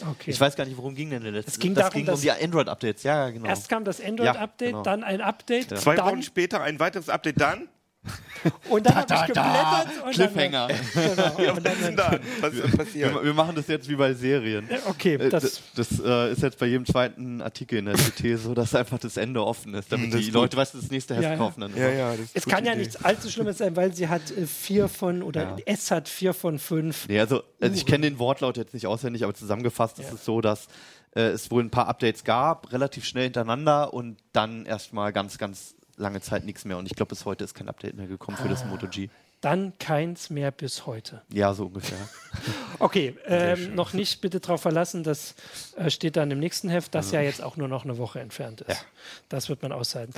Speaker 1: Okay.
Speaker 4: Ich weiß gar nicht, worum ging denn der letzte.
Speaker 1: Es ging
Speaker 4: das
Speaker 1: darum,
Speaker 4: ging
Speaker 1: dass-
Speaker 4: um die Android-Updates. Ja, ja, genau.
Speaker 1: Erst kam das Android-Update,
Speaker 4: genau.
Speaker 1: dann ein Update,
Speaker 5: Zwei
Speaker 1: dann,
Speaker 5: Wochen später ein weiteres Update dann.
Speaker 1: und dann habe ich geblättert. Und
Speaker 4: Cliffhanger.
Speaker 1: Dann, genau,
Speaker 5: Ja,
Speaker 1: und
Speaker 5: was ist denn da? Was ist passiert?
Speaker 4: Wir, wir machen das jetzt wie bei Serien.
Speaker 1: okay,
Speaker 4: Äh,
Speaker 1: das,
Speaker 4: Das, das äh, ist jetzt bei jedem zweiten Artikel in der CT so, dass einfach das Ende offen ist, damit
Speaker 5: Hm, das
Speaker 4: die. Leute, weißt du, das nächste Heft
Speaker 1: Ja, ja.
Speaker 4: kaufen dann.
Speaker 5: Ja, ja, das ist
Speaker 1: es kann ja nichts allzu Schlimmes sein, weil sie hat äh, vier von, oder
Speaker 4: Ja.
Speaker 1: es hat vier von fünf.
Speaker 4: Nee, also, also ich kenne den Wortlaut jetzt nicht auswendig, aber zusammengefasst ist es so, dass äh, es wohl ein paar Updates gab, relativ schnell hintereinander und dann erstmal ganz, ganz lange Zeit nichts mehr. Und ich glaube, bis heute ist kein Update mehr gekommen für das
Speaker 1: Ah.
Speaker 4: Moto G.
Speaker 1: Dann keins mehr bis heute.
Speaker 4: Ja, so ungefähr.
Speaker 1: Okay, ähm, noch nicht bitte darauf verlassen, das äh, steht dann im nächsten Heft, das ja jetzt auch nur noch eine Woche entfernt ist.
Speaker 4: Ja.
Speaker 1: Das wird man aushalten.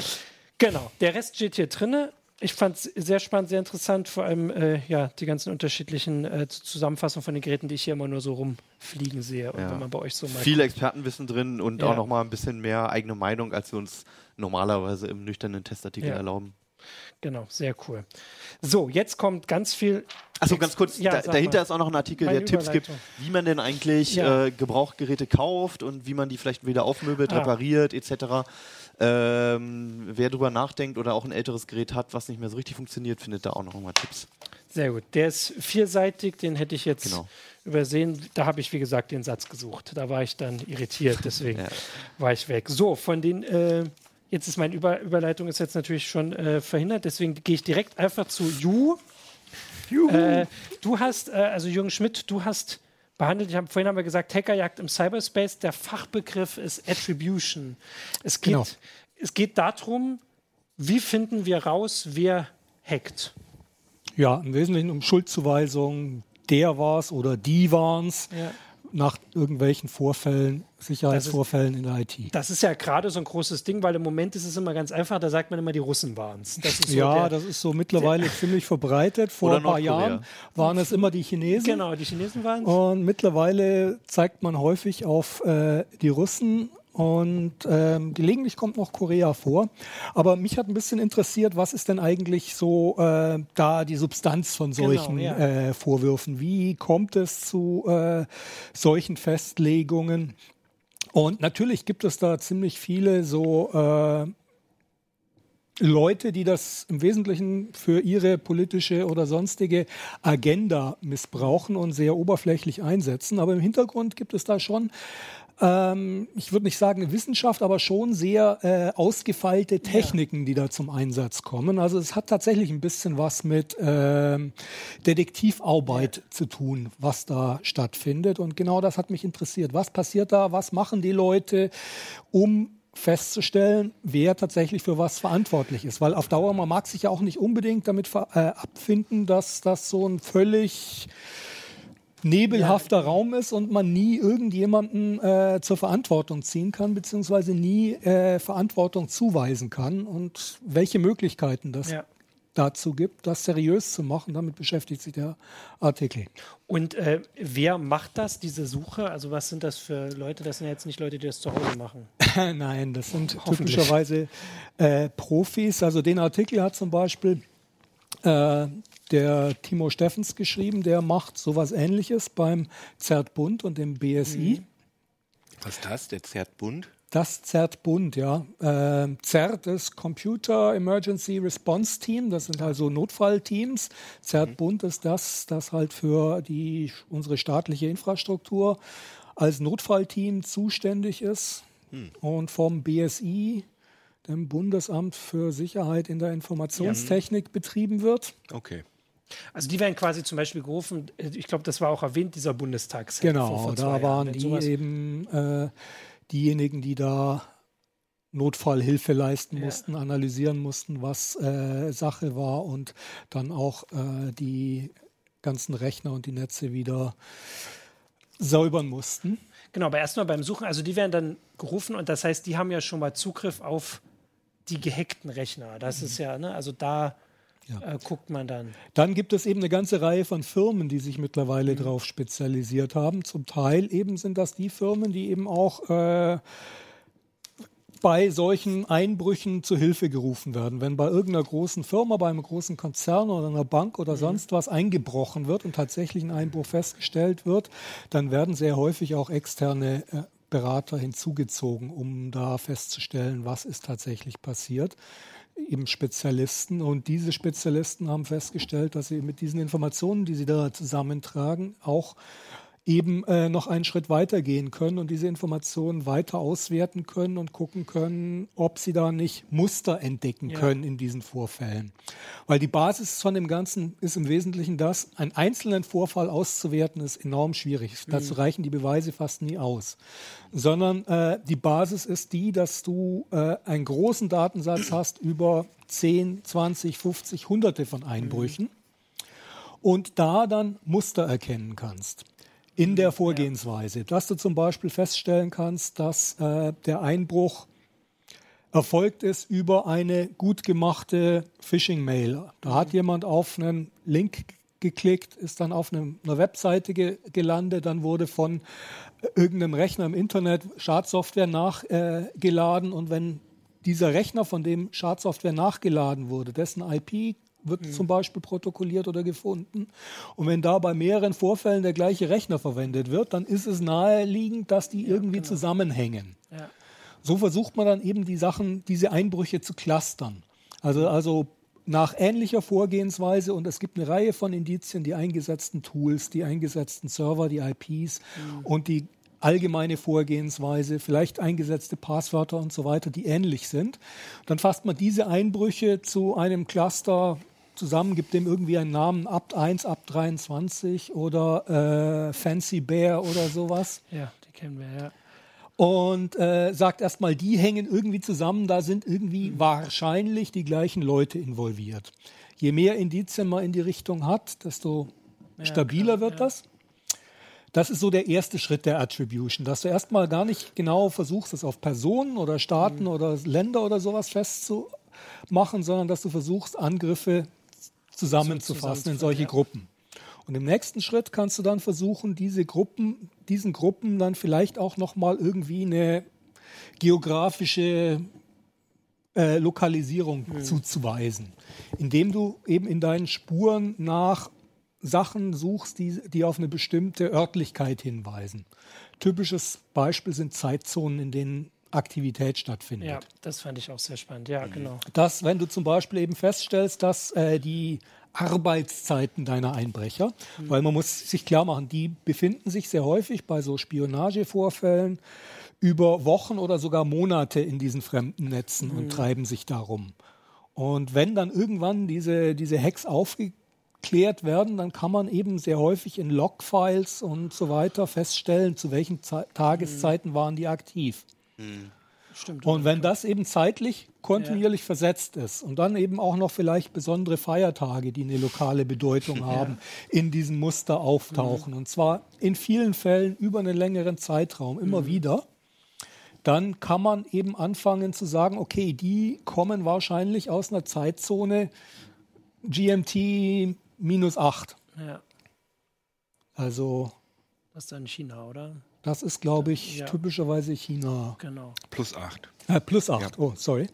Speaker 1: Genau, der Rest steht hier drinne. Ich fand es sehr spannend, sehr interessant, vor allem äh, ja, die ganzen unterschiedlichen äh, Zusammenfassungen von den Geräten, die ich hier immer nur so rumfliegen sehe. Und
Speaker 4: Ja.
Speaker 1: wenn man bei euch so mal
Speaker 4: Viel Expertenwissen drin und
Speaker 1: Ja.
Speaker 4: auch nochmal ein bisschen mehr eigene Meinung, als wir uns normalerweise im nüchternen Testartikel
Speaker 1: Ja.
Speaker 4: erlauben.
Speaker 1: Genau, sehr cool. So, jetzt kommt ganz viel.
Speaker 4: Achso, ganz kurz,
Speaker 1: Ja,
Speaker 4: da, dahinter
Speaker 1: mal.
Speaker 4: ist auch noch ein Artikel,
Speaker 1: Meine
Speaker 4: der Tipps gibt, wie man denn eigentlich äh, Gebrauchgeräte kauft und wie man die vielleicht wieder aufmöbelt,
Speaker 1: Ah.
Speaker 4: repariert etc. Ähm, wer drüber nachdenkt oder auch ein älteres Gerät hat, was nicht mehr so richtig funktioniert, findet da auch noch mal Tipps.
Speaker 1: Sehr gut. Der ist vierseitig, den hätte ich jetzt
Speaker 4: Genau.
Speaker 1: übersehen. Da habe ich, wie gesagt, den Satz gesucht. Da war ich dann irritiert, deswegen
Speaker 4: Ja.
Speaker 1: war ich weg. So, von den, äh, jetzt ist meine Über Überleitung ist jetzt natürlich schon äh, verhindert, deswegen gehe ich direkt einfach zu Ju. Äh, du hast, äh, also Jürgen Schmidt, du hast behandelt, ich hab, vorhin haben wir gesagt, Hackerjagd im Cyberspace, der Fachbegriff ist Attribution. Es geht,
Speaker 3: Genau.
Speaker 1: es geht darum, wie finden wir raus, wer hackt.
Speaker 3: Ja, im Wesentlichen um Schuldzuweisungen, der war's oder die waren's,
Speaker 1: Ja.
Speaker 3: Nach irgendwelchen Vorfällen, Sicherheitsvorfällen in der IT.
Speaker 1: Das ist ja gerade so ein großes Ding, weil im Moment ist es immer ganz einfach, da sagt man immer, die Russen waren es. So
Speaker 3: ja,
Speaker 1: der,
Speaker 3: das ist so mittlerweile ziemlich verbreitet. Vor ein paar. Jahren waren es immer die Chinesen.
Speaker 1: Genau, die Chinesen waren es.
Speaker 3: Und mittlerweile zeigt man häufig auf äh, die Russen und ähm, gelegentlich kommt noch Korea vor. Aber mich hat ein bisschen interessiert, was ist denn eigentlich so äh, da die Substanz von
Speaker 1: Genau,
Speaker 3: solchen
Speaker 1: ja.
Speaker 3: äh, Vorwürfen? Wie kommt es zu äh, solchen Festlegungen? Und natürlich gibt es da ziemlich viele so äh, Leute, die das im Wesentlichen für ihre politische oder sonstige Agenda missbrauchen und sehr oberflächlich einsetzen. Aber im Hintergrund gibt es da schon, ähm, ich würde nicht sagen eine Wissenschaft, aber schon sehr äh, ausgefeilte Techniken, die da zum Einsatz kommen. Also es hat tatsächlich ein bisschen was mit ähm, Detektivarbeit zu tun, was da stattfindet. Und genau das hat mich interessiert. Was passiert da? Was machen die Leute, um festzustellen, wer tatsächlich für was verantwortlich ist. Weil auf Dauer, man mag sich ja auch nicht unbedingt damit äh, abfinden, dass das so ein völlig nebelhafter Raum ist und man nie irgendjemanden äh, zur Verantwortung ziehen kann, beziehungsweise nie äh, Verantwortung zuweisen kann und welche Möglichkeiten das
Speaker 1: Ja.
Speaker 3: Dazu gibt, das seriös zu machen. Damit beschäftigt sich der Artikel.
Speaker 1: Und äh, wer macht das, diese Suche? Also was sind das für Leute? Das sind ja jetzt nicht Leute, die das zu Hause machen.
Speaker 3: Nein, das sind typischerweise äh, Profis. Also den Artikel hat zum Beispiel äh, der Timo Steffens geschrieben, der macht sowas ähnliches beim Zertbund und dem BSI.
Speaker 5: Was ist das? Der zerrt bunt?
Speaker 3: Das Zertbund, ja. Äh, Zert ist Computer Emergency Response Team, das sind also Notfallteams. Zertbund ist das, das halt für die, unsere staatliche Infrastruktur als Notfallteam zuständig ist. Und vom BSI, dem Bundesamt für Sicherheit in der Informationstechnik, betrieben wird.
Speaker 5: Okay.
Speaker 1: Also die werden quasi zum Beispiel gerufen, ich glaube, das war auch erwähnt, dieser Bundestags.
Speaker 3: Genau, da waren die
Speaker 1: sowas-
Speaker 3: eben äh, diejenigen, die da Notfallhilfe leisten
Speaker 1: Ja.
Speaker 3: mussten, analysieren mussten, was äh, Sache war und dann auch äh, die ganzen Rechner und die Netze wieder säubern mussten.
Speaker 1: Genau, aber erstmal beim Suchen, also die werden dann gerufen und das heißt, die haben ja schon mal Zugriff auf die gehackten Rechner. Das ist ja, ne, also da
Speaker 3: Ja.
Speaker 1: äh, guckt man dann.
Speaker 3: Dann gibt es eben eine ganze Reihe von Firmen, die sich mittlerweile darauf spezialisiert haben. Zum Teil eben sind das die Firmen, die eben auch äh, bei solchen Einbrüchen zu Hilfe gerufen werden. Wenn bei irgendeiner großen Firma, bei einem großen Konzern oder einer Bank oder sonst was eingebrochen wird und tatsächlich ein Einbruch festgestellt wird, dann werden sehr häufig auch externe äh, Berater hinzugezogen, um da festzustellen, was ist tatsächlich passiert eben Spezialisten. Und diese Spezialisten haben festgestellt, dass sie mit diesen Informationen, die sie da zusammentragen, auch eben äh, noch einen Schritt weiter gehen können und diese Informationen weiter auswerten können und gucken können, ob sie da nicht Muster entdecken
Speaker 1: Ja.
Speaker 3: können in diesen Vorfällen. Weil die Basis von dem Ganzen ist im Wesentlichen das, einen einzelnen Vorfall auszuwerten, ist enorm schwierig. Dazu reichen die Beweise fast nie aus. Sondern äh, die Basis ist die, dass du äh, einen großen Datensatz hast über 10, 20, 50, hunderte von Einbrüchen und da dann Muster erkennen kannst in der Vorgehensweise. Dass du zum Beispiel feststellen kannst, dass äh, der Einbruch erfolgt ist über eine gut gemachte Phishing-Mail. Da hat jemand auf einen Link geklickt, ist dann auf eine, einer Webseite ge gelandet, dann wurde von irgendeinem Rechner im Internet Schadsoftware nachgeladen äh, und wenn dieser Rechner, von dem Schadsoftware nachgeladen wurde, dessen IP wird zum Beispiel protokolliert oder gefunden. Und wenn da bei mehreren Vorfällen der gleiche Rechner verwendet wird, dann ist es naheliegend, dass die irgendwie zusammenhängen.
Speaker 1: Ja.
Speaker 3: So versucht man dann eben die Sachen, diese Einbrüche zu clustern. Also, also nach ähnlicher Vorgehensweise und es gibt eine Reihe von Indizien, die eingesetzten Tools, die eingesetzten Server, die IPs und die allgemeine Vorgehensweise, vielleicht eingesetzte Passwörter und so weiter, die ähnlich sind. Dann fasst man diese Einbrüche zu einem Cluster zusammen, gibt dem irgendwie einen Namen, Abt 1, Abt 23 oder äh, Fancy Bear oder sowas
Speaker 1: ja, die kennen wir, ja.
Speaker 3: und äh, sagt erstmal, die hängen irgendwie zusammen, da sind irgendwie wahrscheinlich die gleichen Leute involviert. Je mehr Indizien man in die Richtung hat, desto stabiler
Speaker 1: klar,
Speaker 3: wird
Speaker 1: ja.
Speaker 3: das. Das ist so der erste Schritt der Attribution, dass du erstmal gar nicht genau versuchst, es auf Personen oder Staaten oder Länder oder sowas festzumachen, sondern dass du versuchst, Angriffe zusammenzufassen in solche. Gruppen. Und im nächsten Schritt kannst du dann versuchen, diese Gruppen, diesen Gruppen dann vielleicht auch nochmal irgendwie eine geografische äh, Lokalisierung zuzuweisen, indem du eben in deinen Spuren nach Sachen suchst, die, die auf eine bestimmte Örtlichkeit hinweisen. Typisches Beispiel sind Zeitzonen, in denen Aktivität stattfindet
Speaker 1: Ja, das fand ich auch sehr spannend. Ja, genau.
Speaker 3: dass wenn du zum Beispiel eben feststellst, dass äh, die Arbeitszeiten deiner Einbrecher, weil man muss sich klar machen, die befinden sich sehr häufig bei so Spionagevorfällen über Wochen oder sogar Monate in diesen fremden Netzen und treiben sich darum. Und wenn dann irgendwann diese, diese Hacks aufgeklärt werden, dann kann man eben sehr häufig in Logfiles und so weiter feststellen, zu welchen Ze Tageszeiten waren die aktiv.
Speaker 1: Stimmt.
Speaker 3: Und wenn das eben zeitlich kontinuierlich versetzt ist und dann eben auch noch vielleicht besondere Feiertage, die eine lokale Bedeutung haben, in diesem Muster auftauchen, und zwar in vielen Fällen über einen längeren Zeitraum immer wieder, dann kann man eben anfangen zu sagen, okay, die kommen wahrscheinlich aus einer Zeitzone GMT minus 8.
Speaker 1: ja,
Speaker 3: Also
Speaker 1: das ist dann China, oder?
Speaker 3: Das ist, glaube ich,
Speaker 1: Ja.
Speaker 3: typischerweise China.
Speaker 1: Genau.
Speaker 5: Plus 8.
Speaker 3: Äh, plus 8, oh, sorry.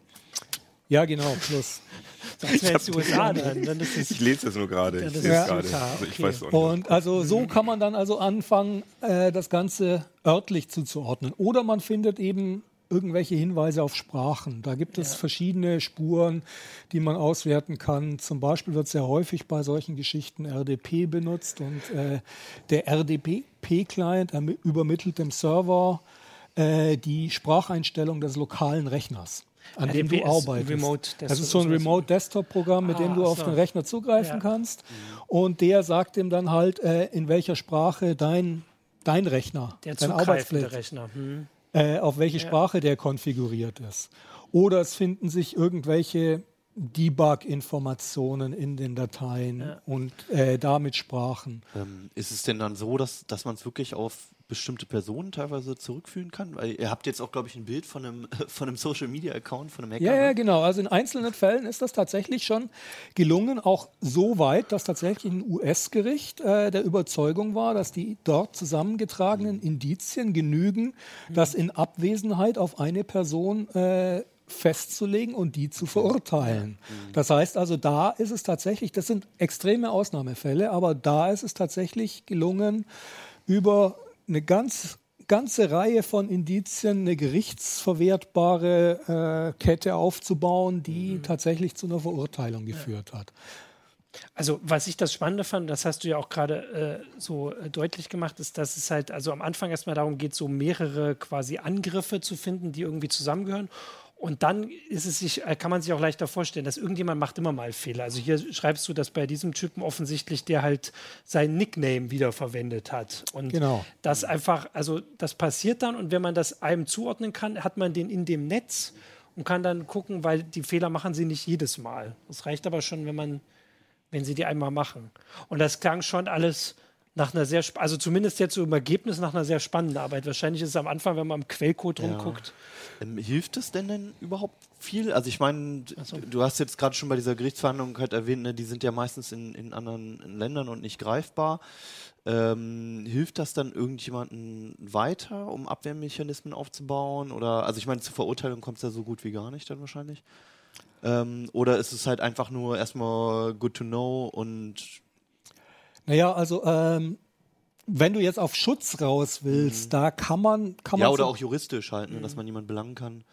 Speaker 3: Ja, genau, plus.
Speaker 1: Das wäre jetzt die USA dann. dann ist es
Speaker 5: Ich lese das nur gerade.
Speaker 1: Ja,
Speaker 5: Ich es
Speaker 3: ist
Speaker 5: gerade. Also ich
Speaker 1: okay.
Speaker 5: weiß es auch nicht.
Speaker 3: Und also so kann man dann also anfangen, äh, das Ganze örtlich zuzuordnen. Oder man findet eben irgendwelche Hinweise auf Sprachen. Da gibt es verschiedene Spuren, die man auswerten kann. Zum Beispiel wird sehr häufig bei solchen Geschichten RDP benutzt und äh, der RDP-Client ermi- übermittelt dem Server äh, die Spracheinstellung des lokalen Rechners, an dem
Speaker 1: RDP
Speaker 3: du
Speaker 1: ist
Speaker 3: arbeitest. Das ist so ein
Speaker 1: Desktop-
Speaker 3: Remote Desktop-Programm, mit dem
Speaker 1: Ah,
Speaker 3: du auf
Speaker 1: so.
Speaker 3: den Rechner zugreifen
Speaker 1: Ja.
Speaker 3: kannst. Und der sagt ihm dann halt, äh, in welcher Sprache dein, dein Rechner,
Speaker 1: Der
Speaker 3: dein Arbeitsplatz,
Speaker 1: Rechner. Hm.
Speaker 3: Äh, auf welche Sprache der konfiguriert ist. Oder es finden sich irgendwelche Debug-Informationen in den Dateien
Speaker 1: Ja.
Speaker 3: und äh, damit Sprachen.
Speaker 4: Ähm, ist es denn dann so, dass, dass man es wirklich auf bestimmte Personen teilweise zurückführen kann? Weil ihr habt jetzt auch, glaube ich, ein Bild von einem, von einem Social Media Account, von einem Hacker.
Speaker 3: Ja, ja,
Speaker 4: ne?
Speaker 3: genau. Also in einzelnen Fällen ist das tatsächlich schon gelungen, auch so weit, dass tatsächlich ein US-Gericht äh, der Überzeugung war, dass die dort zusammengetragenen Indizien genügen, das in Abwesenheit auf eine Person äh, festzulegen und die zu verurteilen. Das heißt also, da ist es tatsächlich, das sind extreme Ausnahmefälle, aber da ist es tatsächlich gelungen, über eine ganz ganze Reihe von Indizien eine gerichtsverwertbare äh, Kette aufzubauen, die tatsächlich zu einer Verurteilung geführt hat.
Speaker 1: Also, was ich das Spannende fand, das hast du ja auch gerade äh, so äh, deutlich gemacht, ist, dass es halt also am Anfang erstmal darum geht, so mehrere quasi Angriffe zu finden, die irgendwie zusammengehören. Und dann ist es sich, äh, kann man sich auch leichter vorstellen, dass irgendjemand macht immer mal Fehler. Also hier schreibst du, dass bei diesem Typen offensichtlich der halt sein Nickname wiederverwendet hat. Und
Speaker 3: Genau.
Speaker 1: das einfach, also das passiert dann und wenn man das einem zuordnen kann, hat man den in dem Netz und kann dann gucken, weil die Fehler machen sie nicht jedes Mal. Das reicht aber schon, wenn man, wenn sie die einmal machen. Und das klang schon alles nach einer sehr, also zumindest jetzt so im Ergebnis nach einer sehr spannenden Arbeit. Wahrscheinlich ist es am Anfang, wenn man am Quellcode
Speaker 4: Ja. Ähm, hilft es denn denn überhaupt viel? Also ich meine, d- du hast jetzt gerade schon bei dieser Gerichtsverhandlung halt erwähnt, ne, die sind ja meistens in, in anderen Ländern und nicht greifbar. Ähm, hilft das dann irgendjemanden weiter, um Abwehrmechanismen aufzubauen? Oder also ich meine, zur Verurteilung kommt es ja so gut wie gar nicht dann wahrscheinlich. Ähm, oder ist es halt einfach nur erstmal good to know und
Speaker 3: Naja, also ähm, wenn du jetzt auf Schutz raus willst, da kann man, kann
Speaker 4: ja
Speaker 3: man
Speaker 4: oder
Speaker 3: so-
Speaker 4: auch juristisch halt, ne, dass man niemanden belangen kann.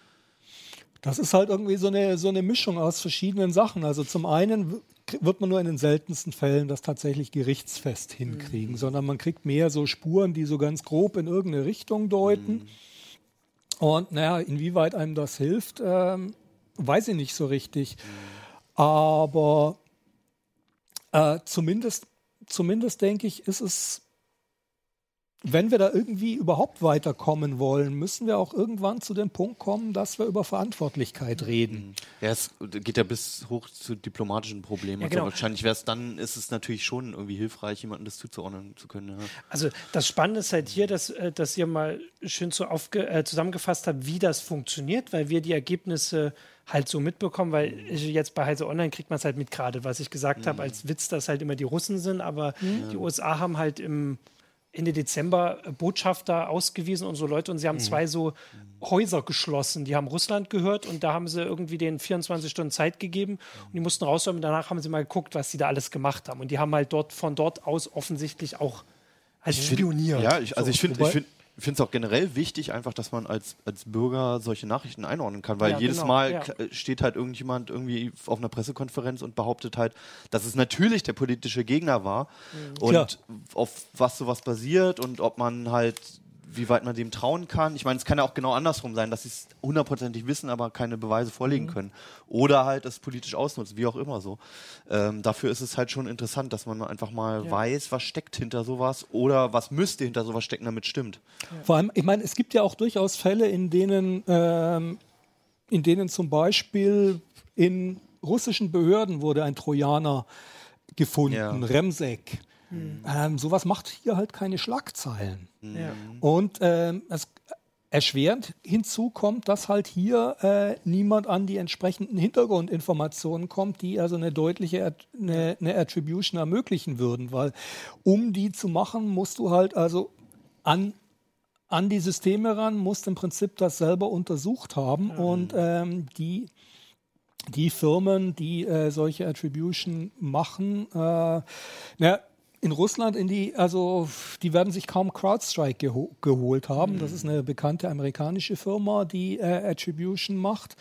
Speaker 3: Das ist halt irgendwie so eine, so eine Mischung aus verschiedenen Sachen. Also zum einen wird man nur in den seltensten Fällen das tatsächlich gerichtsfest hinkriegen, sondern man kriegt mehr so Spuren, die so ganz grob in irgendeine Richtung deuten. Und naja, inwieweit einem das hilft, ähm, weiß ich nicht so richtig. Aber äh, zumindest, zumindest denke ich, ist es wenn wir da irgendwie überhaupt weiterkommen wollen, müssen wir auch irgendwann zu dem Punkt kommen, dass wir über Verantwortlichkeit reden.
Speaker 4: Ja, es geht ja bis hoch zu diplomatischen Problemen.
Speaker 1: Ja,
Speaker 4: also
Speaker 1: genau.
Speaker 4: wahrscheinlich wäre es dann, ist es natürlich schon irgendwie hilfreich, jemandem das zuzuordnen zu können. Ja.
Speaker 1: Also das Spannende ist halt hier, dass, äh, dass ihr mal schön so aufge äh, zusammengefasst habt, wie das funktioniert, weil wir die Ergebnisse halt so mitbekommen, weil ich jetzt bei Heise Online kriegt man es halt mit gerade, was ich gesagt habe, als Witz, dass halt immer die Russen sind, aber die USA haben halt im Ende Dezember äh, Botschafter ausgewiesen und so Leute. Und sie haben zwei so Häuser geschlossen, die haben Russland gehört und da haben sie irgendwie den 24 Stunden Zeit gegeben und die mussten rausräumen und danach haben sie mal geguckt, was sie da alles gemacht haben. Und die haben halt dort von dort aus offensichtlich auch halt spioniert.
Speaker 4: Ja, ich, also ich finde
Speaker 3: wobei-
Speaker 4: ich find, finde es auch generell wichtig, einfach, dass man als, als Bürger solche Nachrichten einordnen kann, weil
Speaker 1: Ja,
Speaker 4: jedes
Speaker 1: genau,
Speaker 4: Mal
Speaker 1: ja.
Speaker 4: k- steht halt irgendjemand irgendwie auf einer Pressekonferenz und behauptet halt, dass es natürlich der politische Gegner war und
Speaker 3: Klar.
Speaker 4: auf was sowas basiert und ob man halt wie weit man dem trauen kann. Ich meine, es kann ja auch genau andersrum sein, dass sie es hundertprozentig wissen, aber keine Beweise vorlegen
Speaker 1: Mhm.
Speaker 4: können. Oder halt es politisch ausnutzen, wie auch immer so. Ähm, dafür ist es halt schon interessant, dass man einfach mal weiß, was steckt hinter sowas oder was müsste hinter sowas stecken, damit stimmt.
Speaker 3: Vor allem, ich meine, es gibt ja auch durchaus Fälle, in denen, ähm, in denen zum Beispiel in russischen Behörden wurde ein Trojaner gefunden,
Speaker 4: Ja.
Speaker 3: Remsek. Ähm, sowas macht hier halt keine Schlagzeilen.
Speaker 1: Ja.
Speaker 3: Und ähm, es erschwerend hinzu kommt, dass halt hier äh, niemand an die entsprechenden Hintergrundinformationen kommt, die also eine deutliche At eine, eine Attribution ermöglichen würden, weil um die zu machen, musst du halt also an an die Systeme ran, musst im Prinzip das selber untersucht haben und ähm, die die Firmen, die äh, solche Attribution machen, äh, na, in Russland in die, also die werden sich kaum CrowdStrike geho geholt haben. Das ist eine bekannte amerikanische Firma, die äh, Attribution macht.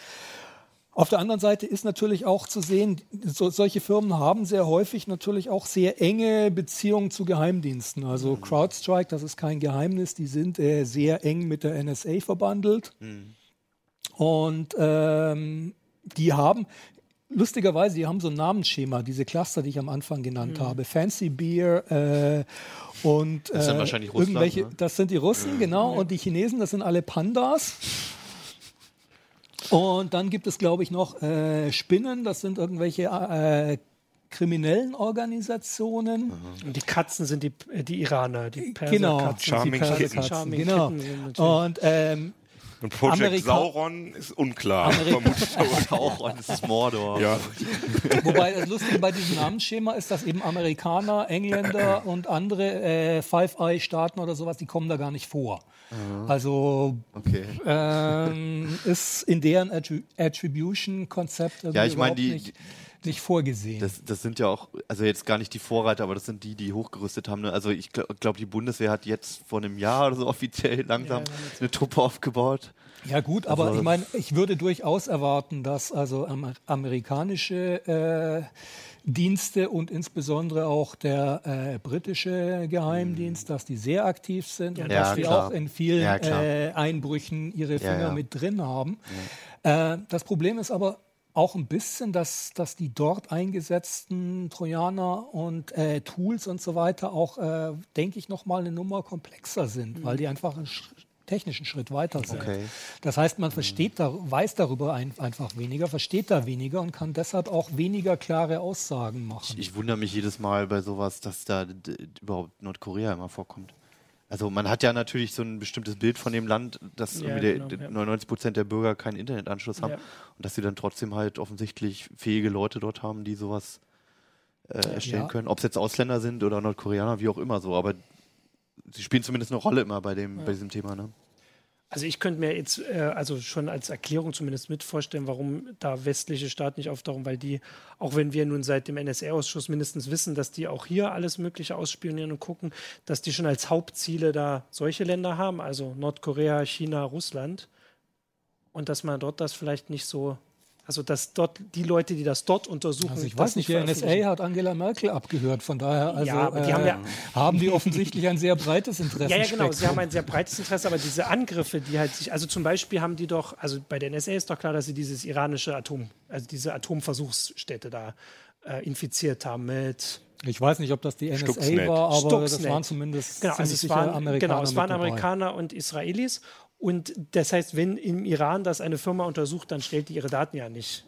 Speaker 3: Auf der anderen Seite ist natürlich auch zu sehen, so, solche Firmen haben sehr häufig natürlich auch sehr enge Beziehungen zu Geheimdiensten. Also CrowdStrike, das ist kein Geheimnis, die sind äh, sehr eng mit der NSA verbandelt. Und ähm, die haben, lustigerweise, die haben so ein Namensschema, diese Cluster, die ich am Anfang genannt habe. Fancy Beer äh, und
Speaker 4: Das ist dann
Speaker 3: äh,
Speaker 4: wahrscheinlich Russland,
Speaker 3: irgendwelche,
Speaker 4: ne?
Speaker 3: das sind die Russen, genau, und die Chinesen, das sind alle Pandas. Und dann gibt es, glaube ich, noch äh, Spinnen, das sind irgendwelche äh, kriminellen Organisationen.
Speaker 1: Und die Katzen sind die, äh, die Iraner, die
Speaker 3: Genau,
Speaker 1: Perserkatzen.
Speaker 5: Charming
Speaker 3: die
Speaker 5: Kitten.
Speaker 3: Perserkatzen,
Speaker 1: Charming
Speaker 3: genau.
Speaker 1: Kitten sind
Speaker 3: Und ähm,
Speaker 5: Und Project
Speaker 3: Amerika-
Speaker 5: Sauron ist unklar. Vermutlich
Speaker 4: auch, und es ist Mordor.
Speaker 5: ja.
Speaker 3: Wobei das Lustige bei diesem Namensschema ist, dass eben Amerikaner, Engländer und andere äh, Five-Eye-Staaten oder sowas, die kommen da gar nicht vor. Also
Speaker 4: Okay.
Speaker 3: ähm, ist in deren Attri Attribution-Konzept irgendwie
Speaker 4: Ja, ich meine,
Speaker 3: überhaupt
Speaker 4: die-
Speaker 3: nicht, vorgesehen.
Speaker 4: Das, das sind ja auch, also jetzt gar nicht die Vorreiter, aber das sind die, die hochgerüstet haben. Ne? Also ich glaube, glaub, die Bundeswehr hat jetzt vor einem Jahr oder so offiziell langsam
Speaker 1: Ja,
Speaker 4: eine Truppe aufgebaut.
Speaker 3: Ja gut, aber
Speaker 4: Also-
Speaker 3: ich meine, ich würde durchaus erwarten, dass also Amer amerikanische äh, Dienste und insbesondere auch der äh, britische Geheimdienst, dass die sehr aktiv sind und
Speaker 4: Ja,
Speaker 3: dass die
Speaker 4: klar.
Speaker 3: auch in vielen
Speaker 4: Ja,
Speaker 3: äh, Einbrüchen ihre Finger
Speaker 4: ja.
Speaker 3: mit drin haben. Äh, das Problem ist aber auch ein bisschen, dass, dass die dort eingesetzten Trojaner und äh, Tools und so weiter auch, äh, denke ich, noch mal eine Nummer komplexer sind, weil die einfach einen sch technischen Schritt weiter sind.
Speaker 4: Okay.
Speaker 3: Das heißt, man versteht da, weiß darüber ein, einfach weniger, versteht da weniger und kann deshalb auch weniger klare Aussagen machen.
Speaker 4: Ich wundere mich jedes Mal bei sowas, dass da überhaupt Nordkorea immer vorkommt. Also man hat ja natürlich so ein bestimmtes Bild von dem Land, dass
Speaker 1: Ja,
Speaker 4: irgendwie
Speaker 1: genau,
Speaker 4: der,
Speaker 1: ja.
Speaker 4: 99 Prozent der Bürger keinen Internetanschluss haben
Speaker 1: Ja.
Speaker 4: und dass sie dann trotzdem halt offensichtlich fähige Leute dort haben, die sowas äh, erstellen können. Ob es jetzt Ausländer sind oder Nordkoreaner, wie auch immer so, aber sie spielen zumindest eine Rolle immer bei dem bei diesem Thema. Ne?
Speaker 1: Also ich könnte mir jetzt äh, also schon als Erklärung zumindest mit vorstellen, warum da westliche Staaten nicht auftauchen, weil die, auch wenn wir nun seit dem NSA-Ausschuss mindestens wissen, dass die auch hier alles Mögliche ausspionieren und gucken, dass die schon als Hauptziele da solche Länder haben, also Nordkorea, China, Russland. Und dass man dort das vielleicht nicht so, also dass dort die Leute, die das dort untersuchen,
Speaker 3: Also ich
Speaker 1: das
Speaker 3: weiß nicht, der
Speaker 1: veröffentlichen.
Speaker 3: NSA hat Angela Merkel abgehört, von daher also,
Speaker 1: Ja, die
Speaker 3: äh,
Speaker 1: haben ja-
Speaker 3: haben die offensichtlich ein sehr breites Interesse.
Speaker 1: Ja, ja, genau. Sie haben ein sehr breites Interesse, aber diese Angriffe, die halt sich, also zum Beispiel haben die doch, also bei der NSA ist doch klar, dass sie dieses iranische Atom, also diese Atomversuchsstätte da äh, infiziert haben mit.
Speaker 3: Ich weiß nicht, ob das die NSA
Speaker 5: Stuxnet.
Speaker 3: war, aber das
Speaker 1: Stuxnet.
Speaker 3: waren zumindest
Speaker 1: Genau, also es waren,
Speaker 3: Amerikaner.
Speaker 1: genau, es waren. Amerikaner und Israelis. Und das heißt, wenn im Iran das eine Firma untersucht, dann stellt die ihre Daten ja nicht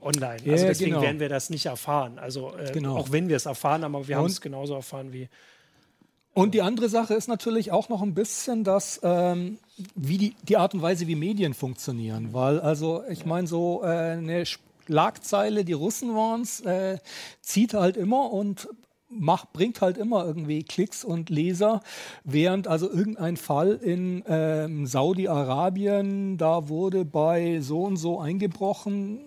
Speaker 1: online.
Speaker 3: Ja,
Speaker 1: also deswegen
Speaker 3: genau.
Speaker 1: werden wir das nicht erfahren. Also äh,
Speaker 3: Genau.
Speaker 1: auch wenn wir es erfahren haben, aber wir haben es genauso erfahren wie.
Speaker 3: Und die andere Sache ist natürlich auch noch ein bisschen, dass ähm, wie die, die Art und Weise, wie Medien funktionieren. Weil also, ich meine, so äh, eine Schlagzeile, die Russen waren es, äh, zieht halt immer und macht, bringt halt immer irgendwie Klicks und Leser, während also irgendein Fall in ähm, Saudi-Arabien, da wurde bei so und so eingebrochen,